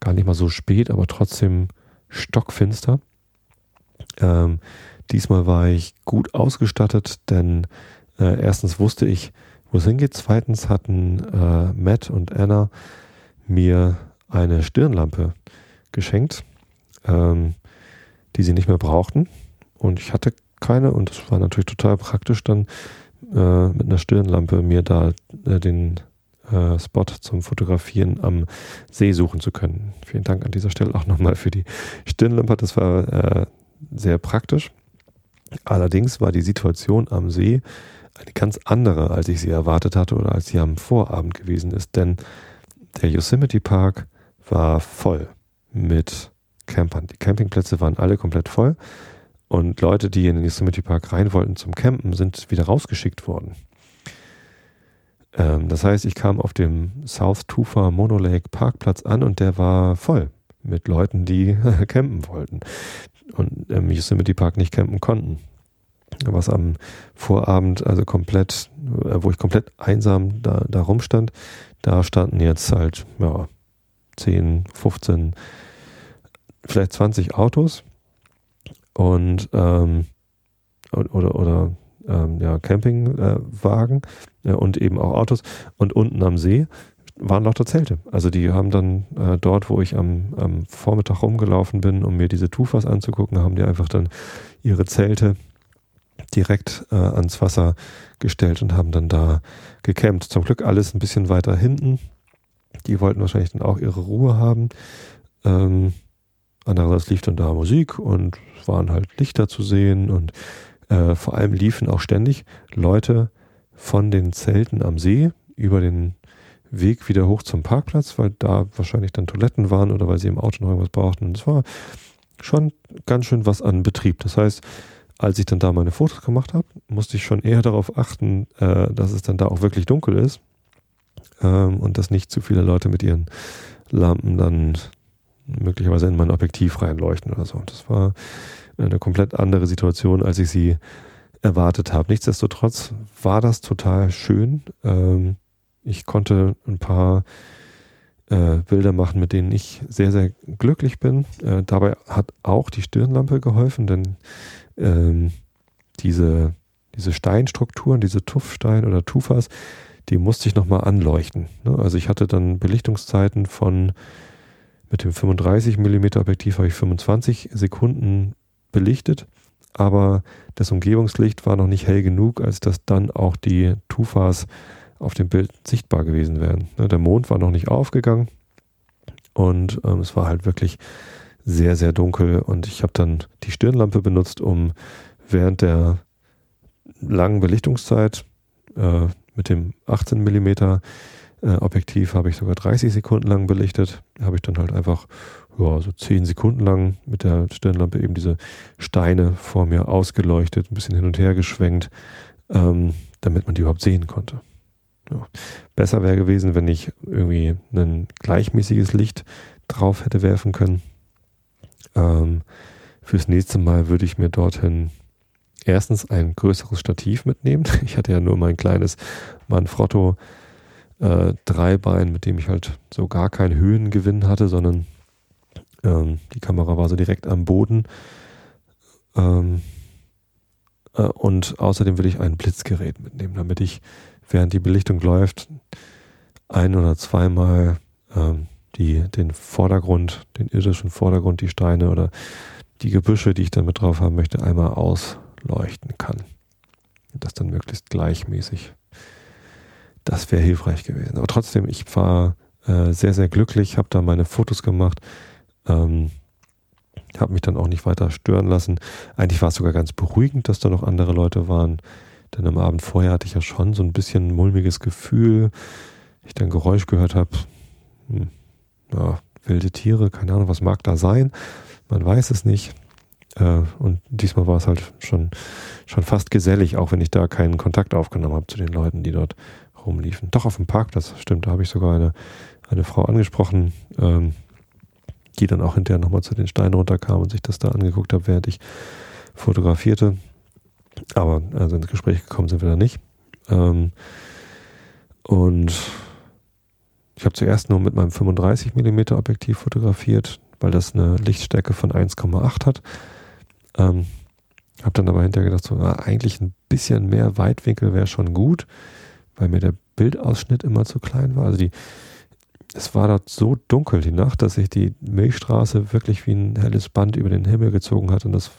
Speaker 1: gar nicht mal so spät, aber trotzdem stockfinster. Ähm, diesmal war ich gut ausgestattet, denn äh, erstens wusste ich, wo es hingeht. Zweitens hatten äh, Matt und Anna mir eine Stirnlampe geschenkt, ähm, die sie nicht mehr brauchten. Und ich hatte keine und es war natürlich total praktisch dann äh, mit einer Stirnlampe mir da äh, den äh, Spot zum Fotografieren am See suchen zu können. Vielen Dank an dieser Stelle auch nochmal für die Stirnlampe. Das war äh, sehr praktisch. Allerdings war die Situation am See eine ganz andere, als ich sie erwartet hatte oder als sie am Vorabend gewesen ist. Denn der Yosemite Park war voll mit Campern. Die Campingplätze waren alle komplett voll. Und Leute, die in den Yosemite Park rein wollten zum Campen, sind wieder rausgeschickt worden. Ähm, das heißt, ich kam auf dem South Tufa Monolake Parkplatz an und der war voll mit Leuten, die campen wollten und im Yosemite Park nicht campen konnten. Was am Vorabend, also komplett, äh, wo ich komplett einsam da, da rumstand, da standen jetzt halt, ja, 10, 15, vielleicht 20 Autos und ähm, oder, oder ähm, ja, Campingwagen äh, und eben auch Autos. Und unten am See waren lauter Zelte. Also die haben dann äh, dort, wo ich am, am, Vormittag rumgelaufen bin, um mir diese Tufas anzugucken, haben die einfach dann ihre Zelte direkt äh, ans Wasser gestellt und haben dann da gecampt. Zum Glück alles ein bisschen weiter hinten. Die wollten wahrscheinlich dann auch ihre Ruhe haben. Ähm, andererseits lief dann da Musik und waren halt Lichter zu sehen und äh, vor allem liefen auch ständig Leute von den Zelten am See über den Weg wieder hoch zum Parkplatz, weil da wahrscheinlich dann Toiletten waren oder weil sie im Auto noch irgendwas brauchten. Und es war schon ganz schön was an Betrieb. Das heißt, als ich dann da meine Fotos gemacht habe, musste ich schon eher darauf achten, äh, dass es dann da auch wirklich dunkel ist ähm, und dass nicht zu viele Leute mit ihren Lampen dann möglicherweise in mein Objektiv reinleuchten oder so. Das war eine komplett andere Situation, als ich sie erwartet habe. Nichtsdestotrotz war das total schön. Ähm, ich konnte ein paar äh, Bilder machen, mit denen ich sehr, sehr glücklich bin. Äh, dabei hat auch die Stirnlampe geholfen, denn ähm, diese, diese Steinstrukturen, diese Tuffstein oder Tufas, die musste ich nochmal anleuchten. Ne? Also ich hatte dann Belichtungszeiten von mit dem 35 mm Objektiv habe ich 25 Sekunden belichtet, aber das Umgebungslicht war noch nicht hell genug, als dass dann auch die Tufas auf dem Bild sichtbar gewesen wären. Ne? Der Mond war noch nicht aufgegangen und ähm, es war halt wirklich sehr, sehr dunkel und ich habe dann die Stirnlampe benutzt, um während der langen Belichtungszeit äh, mit dem 18 mm äh, Objektiv habe ich sogar 30 Sekunden lang belichtet. Habe ich dann halt einfach ja, so 10 Sekunden lang mit der Stirnlampe eben diese Steine vor mir ausgeleuchtet, ein bisschen hin und her geschwenkt, ähm, damit man die überhaupt sehen konnte. Ja. Besser wäre gewesen, wenn ich irgendwie ein gleichmäßiges Licht drauf hätte werfen können. Ähm, fürs nächste Mal würde ich mir dorthin erstens ein größeres Stativ mitnehmen. Ich hatte ja nur mein kleines Manfrotto äh, Dreibein, mit dem ich halt so gar keinen Höhengewinn hatte, sondern ähm, die Kamera war so direkt am Boden. Ähm, äh, und außerdem will ich ein Blitzgerät mitnehmen, damit ich, während die Belichtung läuft, ein oder zweimal ähm, die, den Vordergrund, den irdischen Vordergrund, die Steine oder die Gebüsche, die ich dann mit drauf haben möchte, einmal ausleuchten kann. Das dann möglichst gleichmäßig. Das wäre hilfreich gewesen. Aber trotzdem, ich war äh, sehr, sehr glücklich, habe da meine Fotos gemacht, ähm, habe mich dann auch nicht weiter stören lassen. Eigentlich war es sogar ganz beruhigend, dass da noch andere Leute waren. Denn am Abend vorher hatte ich ja schon so ein bisschen mulmiges Gefühl. Ich dann Geräusch gehört habe. Hm, ja, wilde Tiere, keine Ahnung, was mag da sein. Man weiß es nicht. Äh, und diesmal war es halt schon, schon fast gesellig, auch wenn ich da keinen Kontakt aufgenommen habe zu den Leuten, die dort rumliefen. Doch auf dem Parkplatz, stimmt, da habe ich sogar eine, eine Frau angesprochen, ähm, die dann auch hinterher nochmal zu den Steinen runterkam und sich das da angeguckt hat, während ich fotografierte. Aber also ins Gespräch gekommen sind wir da nicht. Ähm, und ich habe zuerst nur mit meinem 35 mm Objektiv fotografiert, weil das eine Lichtstärke von 1,8 hat. Ähm, habe dann aber hinterher gedacht, so, na, eigentlich ein bisschen mehr Weitwinkel wäre schon gut, weil mir der Bildausschnitt immer zu klein war. Also die, es war dort so dunkel die Nacht, dass sich die Milchstraße wirklich wie ein helles Band über den Himmel gezogen hat und das,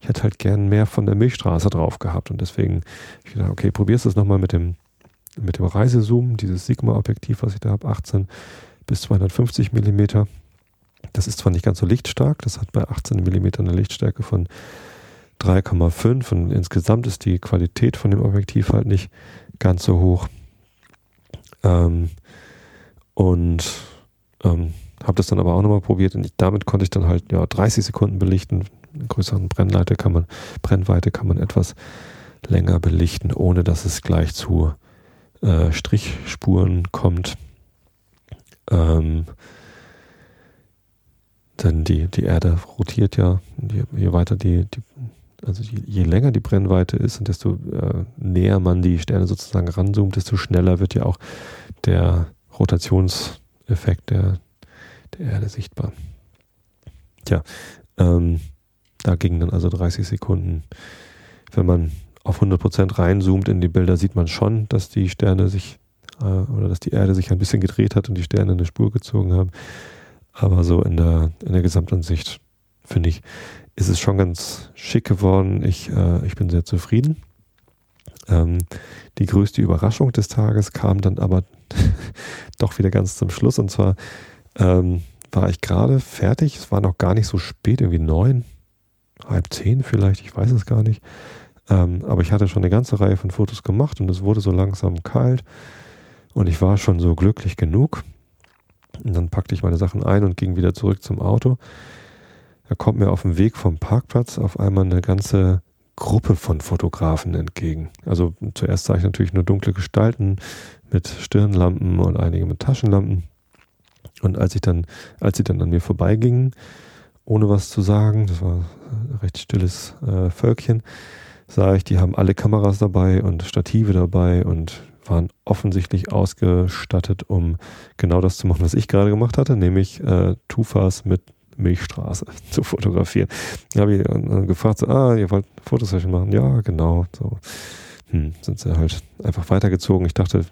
Speaker 1: ich hätte halt gern mehr von der Milchstraße drauf gehabt und deswegen, ich dachte, okay, probierst du es nochmal mit dem, mit dem Reisezoom, dieses Sigma-Objektiv, was ich da habe, 18 bis 250 Millimeter. Das ist zwar nicht ganz so lichtstark, das hat bei 18 Millimeter eine Lichtstärke von 3,5 und insgesamt ist die Qualität von dem Objektiv halt nicht ganz so hoch. Ähm, und ähm, habe das dann aber auch nochmal probiert und ich, damit konnte ich dann halt ja 30 Sekunden belichten. In größeren Brennweite kann man, Brennweite kann man etwas länger belichten, ohne dass es gleich zu äh, Strichspuren kommt. Ähm, denn die, die Erde rotiert ja, je, je weiter die, die also je, je, länger die Brennweite ist und desto äh, näher man die Sterne sozusagen ranzoomt, desto schneller wird ja auch der Rotationseffekt der, der Erde sichtbar. Tja, ähm, da gingen dann also 30 Sekunden. Wenn man auf 100% reinzoomt in die Bilder, sieht man schon, dass die Sterne sich äh, oder dass die Erde sich ein bisschen gedreht hat und die Sterne eine Spur gezogen haben. Aber so in der, in der Gesamtansicht, finde ich, ist es schon ganz schick geworden. Ich, äh, ich bin sehr zufrieden. Ähm, die größte Überraschung des Tages kam dann aber doch wieder ganz zum Schluss. Und zwar ähm, war ich gerade fertig. Es war noch gar nicht so spät, irgendwie neun, halb zehn vielleicht, ich weiß es gar nicht. Ähm, aber ich hatte schon eine ganze Reihe von Fotos gemacht und es wurde so langsam kalt. Und ich war schon so glücklich genug. Und dann packte ich meine Sachen ein und ging wieder zurück zum Auto. Da kommt mir auf dem Weg vom Parkplatz auf einmal eine ganze Gruppe von Fotografen entgegen. Also zuerst sah ich natürlich nur dunkle Gestalten mit Stirnlampen und einige mit Taschenlampen. Und als ich dann, als sie dann an mir vorbeigingen, ohne was zu sagen, das war ein recht stilles äh, Völkchen, sah ich, die haben alle Kameras dabei und Stative dabei und waren offensichtlich ausgestattet, um genau das zu machen, was ich gerade gemacht hatte, nämlich äh, Tufas mit Milchstraße zu fotografieren. Da habe ich gefragt, so, ah, ihr wollt Fotosession machen? Ja, genau. So hm, sind sie halt einfach weitergezogen. Ich dachte,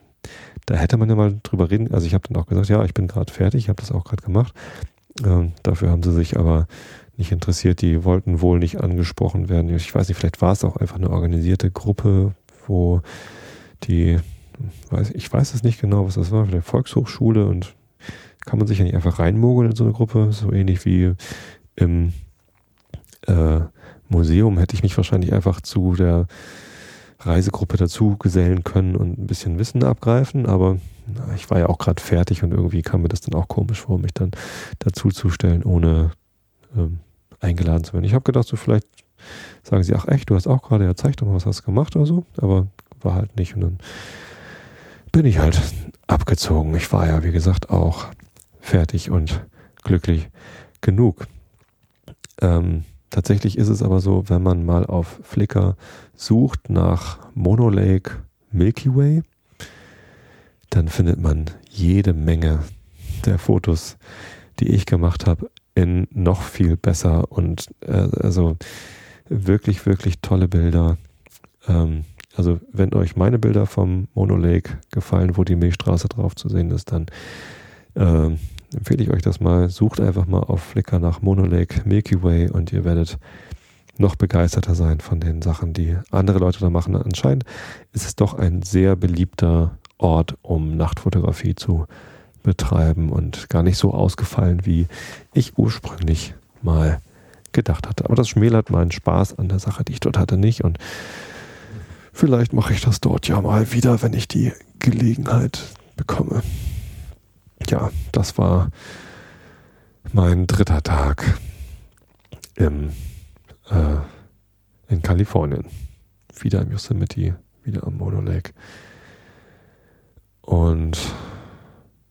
Speaker 1: da hätte man ja mal drüber reden. Also ich habe dann auch gesagt, ja, ich bin gerade fertig, ich habe das auch gerade gemacht. Ähm, dafür haben sie sich aber nicht interessiert. Die wollten wohl nicht angesprochen werden. Ich weiß nicht, vielleicht war es auch einfach eine organisierte Gruppe, wo die, weiß, ich weiß es nicht genau, was das war, vielleicht Volkshochschule und kann man sich ja nicht einfach reinmogeln in so eine Gruppe, so ähnlich wie im äh, Museum hätte ich mich wahrscheinlich einfach zu der Reisegruppe dazu gesellen können und ein bisschen Wissen abgreifen, aber na, ich war ja auch gerade fertig und irgendwie kam mir das dann auch komisch vor, mich dann dazu zu stellen, ohne ähm, eingeladen zu werden. Ich habe gedacht, so vielleicht sagen sie, ach echt, du hast auch gerade, ja zeig doch mal, was hast du gemacht oder so, aber war halt nicht und dann bin ich halt abgezogen. Ich war ja, wie gesagt, auch fertig und glücklich genug. Ähm, tatsächlich ist es aber so, wenn man mal auf Flickr sucht nach Monolake Milky Way, dann findet man jede Menge der Fotos, die ich gemacht habe, in noch viel besser und äh, also wirklich, wirklich tolle Bilder. Ähm, also wenn euch meine Bilder vom Monolake gefallen, wo die Milchstraße drauf zu sehen ist, dann äh, empfehle ich euch das mal. Sucht einfach mal auf Flickr nach Monolake Milky Way und ihr werdet noch begeisterter sein von den Sachen, die andere Leute da machen. Anscheinend ist es doch ein sehr beliebter Ort, um Nachtfotografie zu betreiben und gar nicht so ausgefallen, wie ich ursprünglich mal gedacht hatte. Aber das schmälert meinen Spaß an der Sache, die ich dort hatte, nicht. Und vielleicht mache ich das dort ja mal wieder, wenn ich die Gelegenheit bekomme. Ja, das war mein dritter Tag im äh, in Kalifornien. Wieder im Yosemite, wieder am Mono Lake. Und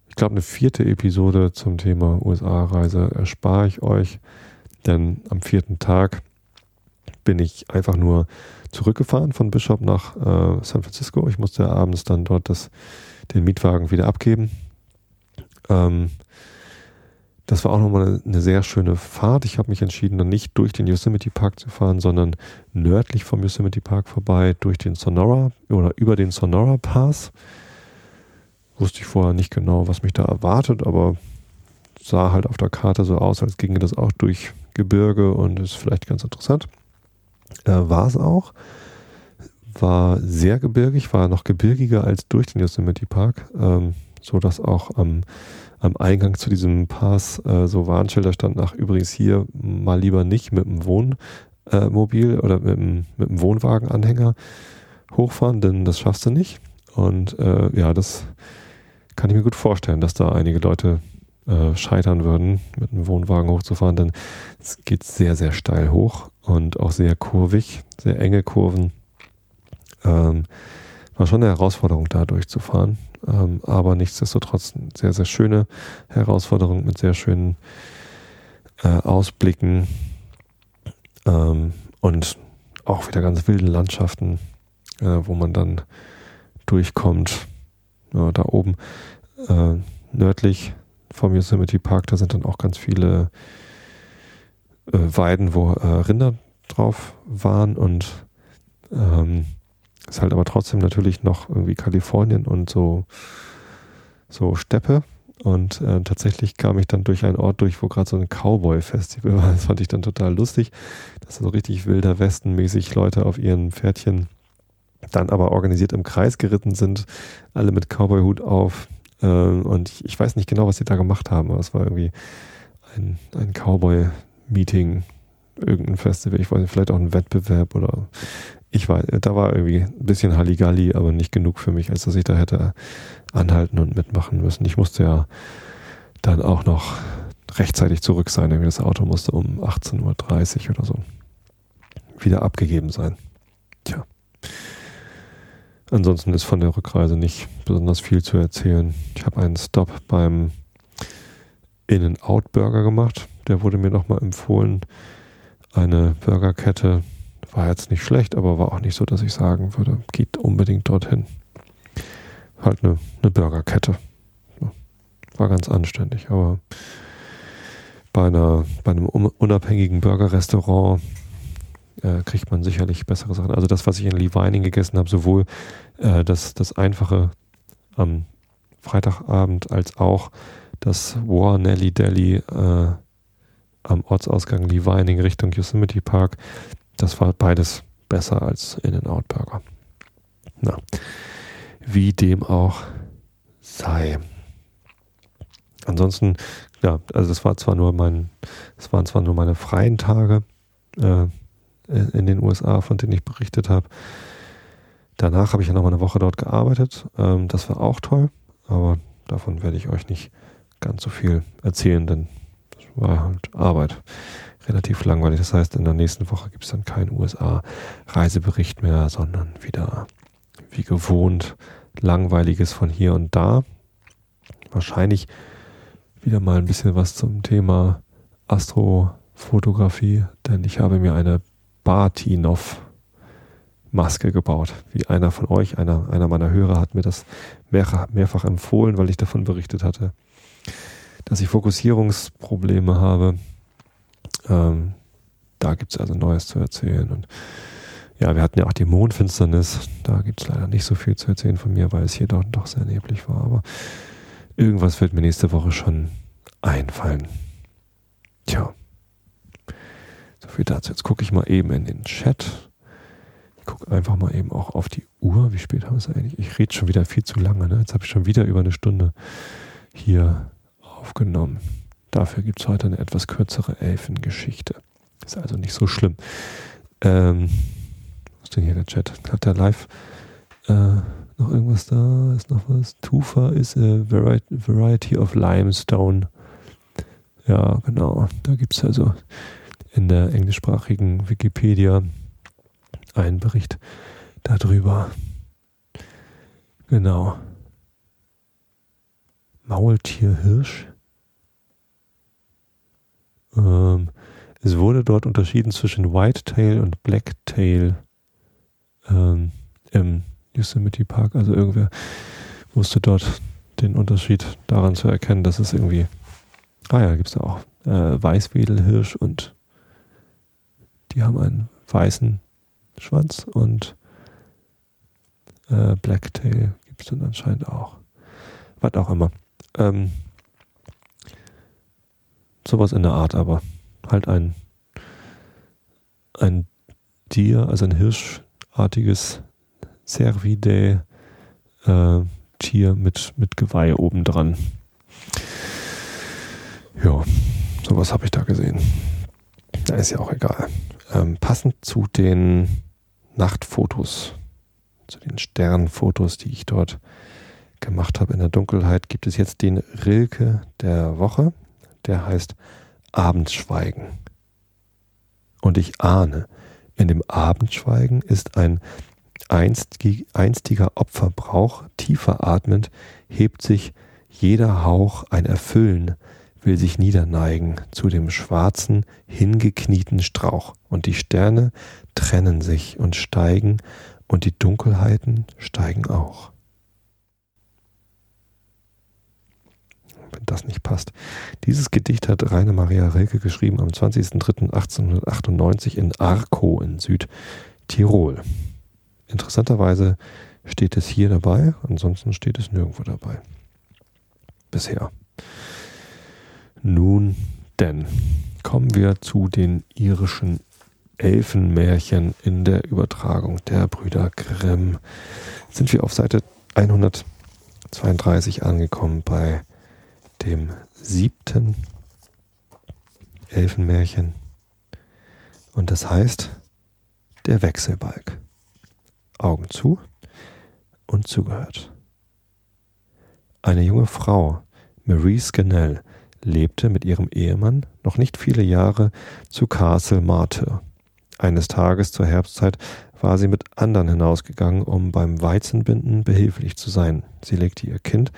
Speaker 1: ich glaube, eine vierte Episode zum Thema USA-Reise erspare ich euch, denn am vierten Tag bin ich einfach nur zurückgefahren von Bishop nach äh, San Francisco. Ich musste abends dann dort das, den Mietwagen wieder abgeben. Ähm, das war auch nochmal eine sehr schöne Fahrt. Ich habe mich entschieden, dann nicht durch den Yosemite Park zu fahren, sondern nördlich vom Yosemite Park vorbei, durch den Sonora oder über den Sonora Pass. Wusste ich vorher nicht genau, was mich da erwartet, aber sah halt auf der Karte so aus, als ginge das auch durch Gebirge und ist vielleicht ganz interessant. Äh, war es auch. War sehr gebirgig, war noch gebirgiger als durch den Yosemite Park, ähm, so dass auch am am Eingang zu diesem Pass äh, so Warnschilder stand nach übrigens hier mal lieber nicht mit dem Wohnmobil äh, oder mit dem, mit dem Wohnwagenanhänger hochfahren, denn das schaffst du nicht. Und äh, ja, das kann ich mir gut vorstellen, dass da einige Leute äh, scheitern würden, mit einem Wohnwagen hochzufahren, denn es geht sehr, sehr steil hoch und auch sehr kurvig, sehr enge Kurven. Ähm, war schon eine Herausforderung, da durchzufahren. Ähm, aber nichtsdestotrotz sehr, sehr schöne Herausforderung mit sehr schönen äh, Ausblicken ähm, und auch wieder ganz wilden Landschaften, äh, wo man dann durchkommt. Ja, da oben äh, nördlich vom Yosemite Park, da sind dann auch ganz viele äh, Weiden, wo äh, Rinder drauf waren und ähm, ist halt aber trotzdem natürlich noch irgendwie Kalifornien und so, so Steppe. Und äh, tatsächlich kam ich dann durch einen Ort durch, wo gerade so ein Cowboy-Festival war. Das fand ich dann total lustig, dass so richtig wilder Westen-mäßig Leute auf ihren Pferdchen dann aber organisiert im Kreis geritten sind, alle mit Cowboy-Hut auf. Äh, und ich, ich, weiß nicht genau, was sie da gemacht haben, aber es war irgendwie ein, ein Cowboy-Meeting, irgendein Festival, ich weiß nicht, vielleicht auch ein Wettbewerb oder ich weiß, da war irgendwie ein bisschen Halligalli, aber nicht genug für mich, als dass ich da hätte anhalten und mitmachen müssen. Ich musste ja dann auch noch rechtzeitig zurück sein, denn das Auto musste um 18.30 Uhr oder so wieder abgegeben sein. Tja. Ansonsten ist von der Rückreise nicht besonders viel zu erzählen. Ich habe einen Stop beim In-N-Out-Burger gemacht. Der wurde mir nochmal empfohlen. Eine Burgerkette, war jetzt nicht schlecht, aber war auch nicht so, dass ich sagen würde, geht unbedingt dorthin. Halt eine, eine Burgerkette. War ganz anständig, aber bei, einer, bei einem unabhängigen Burgerrestaurant äh, kriegt man sicherlich bessere Sachen. Also das, was ich in Lee Vining gegessen habe, sowohl äh, das, das einfache am Freitagabend als auch das War Nelly Deli äh, am Ortsausgang Levining Richtung Yosemite Park. Das war beides besser als In-N-Out Burger. Na, wie dem auch sei. Ansonsten, ja, also das war zwar nur mein, es waren zwar nur meine freien Tage äh, in den USA, von denen ich berichtet habe. Danach habe ich ja noch mal eine Woche dort gearbeitet. Ähm, das war auch toll, aber davon werde ich euch nicht ganz so viel erzählen, denn das war halt Arbeit. Relativ langweilig. Das heißt, in der nächsten Woche gibt es dann keinen USA-Reisebericht mehr, sondern wieder wie gewohnt langweiliges von hier und da. Wahrscheinlich wieder mal ein bisschen was zum Thema Astrofotografie, denn ich habe mir eine Bartinov Maske gebaut. Wie einer von euch, einer, einer meiner Hörer hat mir das mehr, mehrfach empfohlen, weil ich davon berichtet hatte, dass ich Fokussierungsprobleme habe. Ähm, da gibt es also Neues zu erzählen. Und ja, wir hatten ja auch die Mondfinsternis. Da gibt es leider nicht so viel zu erzählen von mir, weil es hier doch, doch sehr neblig war. Aber irgendwas wird mir nächste Woche schon einfallen. Tja. So viel dazu. Jetzt gucke ich mal eben in den Chat. Ich gucke einfach mal eben auch auf die Uhr. Wie spät haben wir es eigentlich? Ich rede schon wieder viel zu lange. Ne? Jetzt habe ich schon wieder über eine Stunde hier aufgenommen. Dafür gibt es heute eine etwas kürzere Elfengeschichte. Ist also nicht so schlimm. Ähm, was ist denn hier der Chat? Hat der live äh, noch irgendwas da? Ist noch was? Tufa ist a variety of limestone. Ja, genau. Da gibt es also in der englischsprachigen Wikipedia einen Bericht darüber. Genau. Maultierhirsch. Ähm, es wurde dort unterschieden zwischen Whitetail und Blacktail ähm, im Yosemite Park. Also irgendwer wusste dort den Unterschied daran zu erkennen, dass es irgendwie, ah ja, gibt es da auch äh, Weißwedelhirsch und die haben einen weißen Schwanz und äh, Blacktail gibt es dann anscheinend auch. Was auch immer. Ähm, sowas in der Art, aber halt ein, ein Tier, also ein hirschartiges Cervidae äh, Tier mit, mit Geweih obendran. Ja, sowas habe ich da gesehen. Da ist ja auch egal. Ähm, passend zu den Nachtfotos, zu den Sternfotos, die ich dort gemacht habe in der Dunkelheit, gibt es jetzt den Rilke der Woche. Der heißt Abendschweigen. Und ich ahne, in dem Abendschweigen ist ein einstiger Opferbrauch, tiefer atmend, hebt sich jeder Hauch ein Erfüllen, will sich niederneigen zu dem schwarzen, hingeknieten Strauch, und die Sterne trennen sich und steigen, und die Dunkelheiten steigen auch. Das nicht passt. Dieses Gedicht hat Rainer Maria Rilke geschrieben am 20.03.1898 in Arco in Südtirol. Interessanterweise steht es hier dabei, ansonsten steht es nirgendwo dabei. Bisher. Nun denn, kommen wir zu den irischen Elfenmärchen in der Übertragung der Brüder Grimm. Sind wir auf Seite 132 angekommen bei dem siebten Elfenmärchen. Und das heißt der Wechselbalg. Augen zu und zugehört. Eine junge Frau, Marie Scannell, lebte mit ihrem Ehemann noch nicht viele Jahre zu Castle Martyr. Eines Tages zur Herbstzeit war sie mit anderen hinausgegangen, um beim Weizenbinden behilflich zu sein. Sie legte ihr Kind,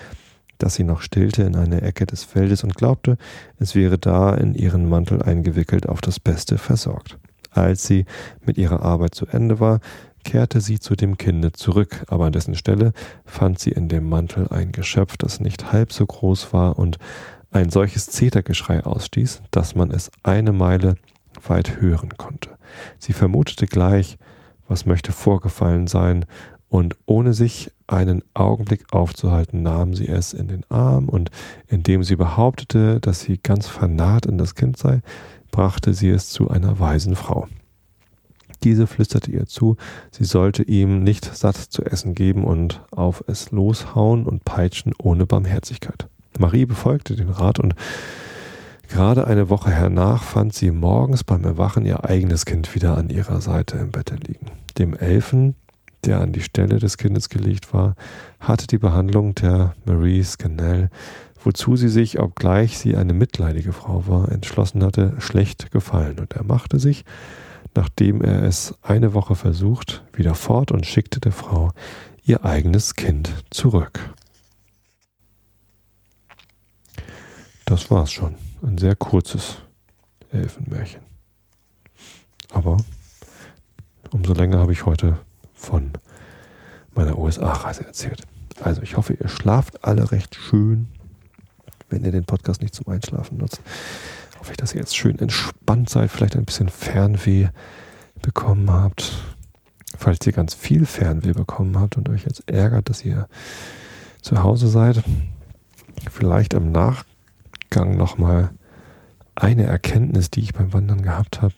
Speaker 1: das sie noch stillte, in eine Ecke des Feldes und glaubte, es wäre da in ihren Mantel eingewickelt auf das Beste versorgt. Als sie mit ihrer Arbeit zu Ende war, kehrte sie zu dem Kinde zurück, aber an dessen Stelle fand sie in dem Mantel ein Geschöpf, das nicht halb so groß war und ein solches Zetergeschrei ausstieß, dass man es eine Meile weit hören konnte. Sie vermutete gleich, was möchte vorgefallen sein, Und ohne sich einen Augenblick aufzuhalten, nahm sie es in den Arm und indem sie behauptete, dass sie ganz vernarrt in das Kind sei, brachte sie es zu einer weisen Frau. Diese flüsterte ihr zu, sie sollte ihm nicht satt zu essen geben und auf es loshauen und peitschen ohne Barmherzigkeit. Marie befolgte den Rat und gerade eine Woche hernach fand sie morgens beim Erwachen ihr eigenes Kind wieder an ihrer Seite im Bette liegen. Dem Elfen, der an die Stelle des Kindes gelegt war, hatte die Behandlung der Marie Scannell, wozu sie sich, obgleich sie eine mitleidige Frau war, entschlossen hatte, schlecht gefallen, und er machte sich, nachdem er es eine Woche versucht, wieder fort und schickte der Frau ihr eigenes Kind zurück. Das war's schon. Ein sehr kurzes Elfenmärchen. Aber umso länger habe ich heute von meiner USA-Reise erzählt. Also ich hoffe, ihr schlaft alle recht schön, wenn ihr den Podcast nicht zum Einschlafen nutzt. Hoffe ich, dass ihr jetzt schön entspannt seid, vielleicht ein bisschen Fernweh bekommen habt. Falls ihr ganz viel Fernweh bekommen habt und euch jetzt ärgert, dass ihr zu Hause seid, vielleicht im Nachgang nochmal eine Erkenntnis, die ich beim Wandern gehabt habe,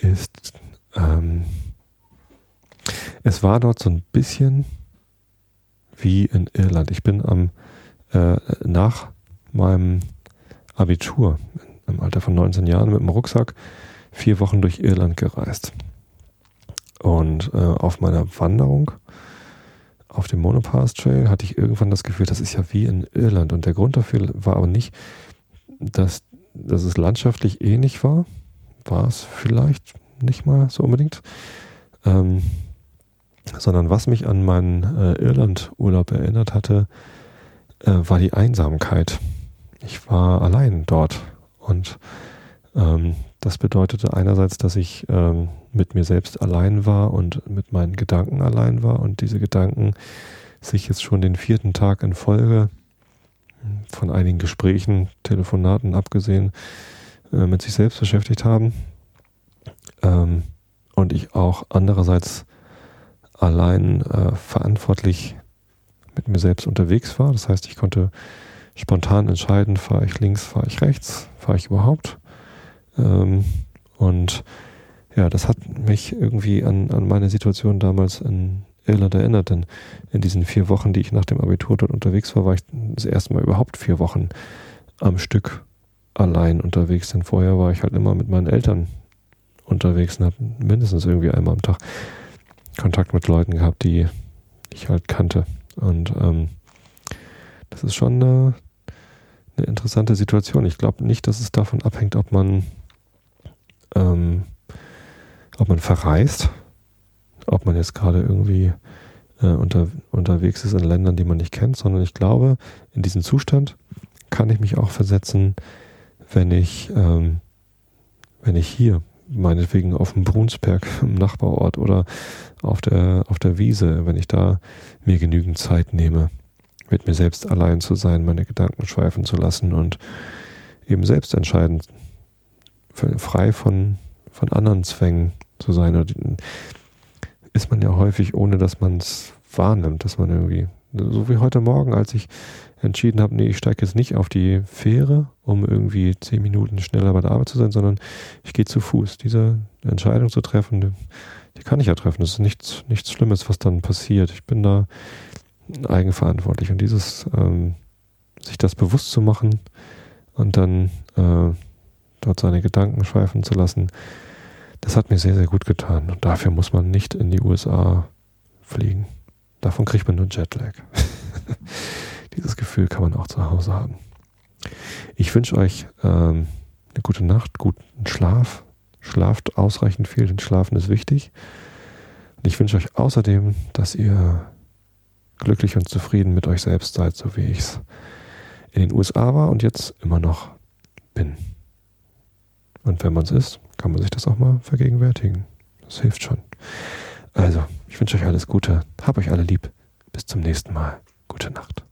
Speaker 1: ist, ähm, es war dort so ein bisschen wie in Irland. Ich bin am äh, nach meinem Abitur im Alter von 19 Jahren mit dem Rucksack vier Wochen durch Irland gereist. Und äh, auf meiner Wanderung auf dem Monopass Trail hatte ich irgendwann das Gefühl, das ist ja wie in Irland. Und der Grund dafür war aber nicht, dass, dass es landschaftlich ähnlich war. War es vielleicht nicht mal so unbedingt. Ähm, sondern was mich an meinen äh, Irland-Urlaub erinnert hatte, äh, war die Einsamkeit. Ich war allein dort und ähm, das bedeutete einerseits, dass ich ähm, mit mir selbst allein war und mit meinen Gedanken allein war und diese Gedanken sich jetzt schon den vierten Tag in Folge von einigen Gesprächen, Telefonaten abgesehen, äh, mit sich selbst beschäftigt haben. Ähm, und ich auch andererseits allein äh, verantwortlich mit mir selbst unterwegs war. Das heißt, ich konnte spontan entscheiden, fahre ich links, fahre ich rechts, fahre ich überhaupt. Ähm, und ja, das hat mich irgendwie an, an meine Situation damals in Irland erinnert, denn in diesen vier Wochen, die ich nach dem Abitur dort unterwegs war, war ich das erste Mal überhaupt vier Wochen am Stück allein unterwegs, denn vorher war ich halt immer mit meinen Eltern unterwegs und habe mindestens irgendwie einmal am Tag Kontakt mit Leuten gehabt, die ich halt kannte. Und ähm, das ist schon eine, eine interessante Situation. Ich glaube nicht, dass es davon abhängt, ob man, ähm, ob man verreist, ob man jetzt gerade irgendwie äh, unter, unterwegs ist in Ländern, die man nicht kennt, sondern ich glaube, in diesen Zustand kann ich mich auch versetzen, wenn ich, ähm, wenn ich hier meinetwegen auf dem Brunsberg im Nachbarort oder auf der, auf der Wiese, wenn ich da mir genügend Zeit nehme, mit mir selbst allein zu sein, meine Gedanken schweifen zu lassen und eben selbst entscheiden, frei von, von anderen Zwängen zu sein. Ist man ja häufig, ohne dass man es wahrnimmt, dass man irgendwie, so wie heute Morgen, als ich entschieden habe, nee, ich steige jetzt nicht auf die Fähre, um irgendwie zehn Minuten schneller bei der Arbeit zu sein, sondern ich gehe zu Fuß. Diese Entscheidung zu treffen, die, die kann ich ja treffen. Das ist nichts, nichts Schlimmes, was dann passiert. Ich bin da eigenverantwortlich. Und dieses, ähm, sich das bewusst zu machen und dann äh, dort seine Gedanken schweifen zu lassen, das hat mir sehr, sehr gut getan. Und dafür muss man nicht in die USA fliegen. Davon kriegt man nur Jetlag. Dieses Gefühl kann man auch zu Hause haben. Ich wünsche euch ähm, eine gute Nacht, guten Schlaf. Schlaft ausreichend viel, denn Schlafen ist wichtig. Und ich wünsche euch außerdem, dass ihr glücklich und zufrieden mit euch selbst seid, so wie ich es in den USA war und jetzt immer noch bin. Und wenn man es ist, kann man sich das auch mal vergegenwärtigen. Das hilft schon. Also, ich wünsche euch alles Gute. Hab euch alle lieb. Bis zum nächsten Mal. Gute Nacht.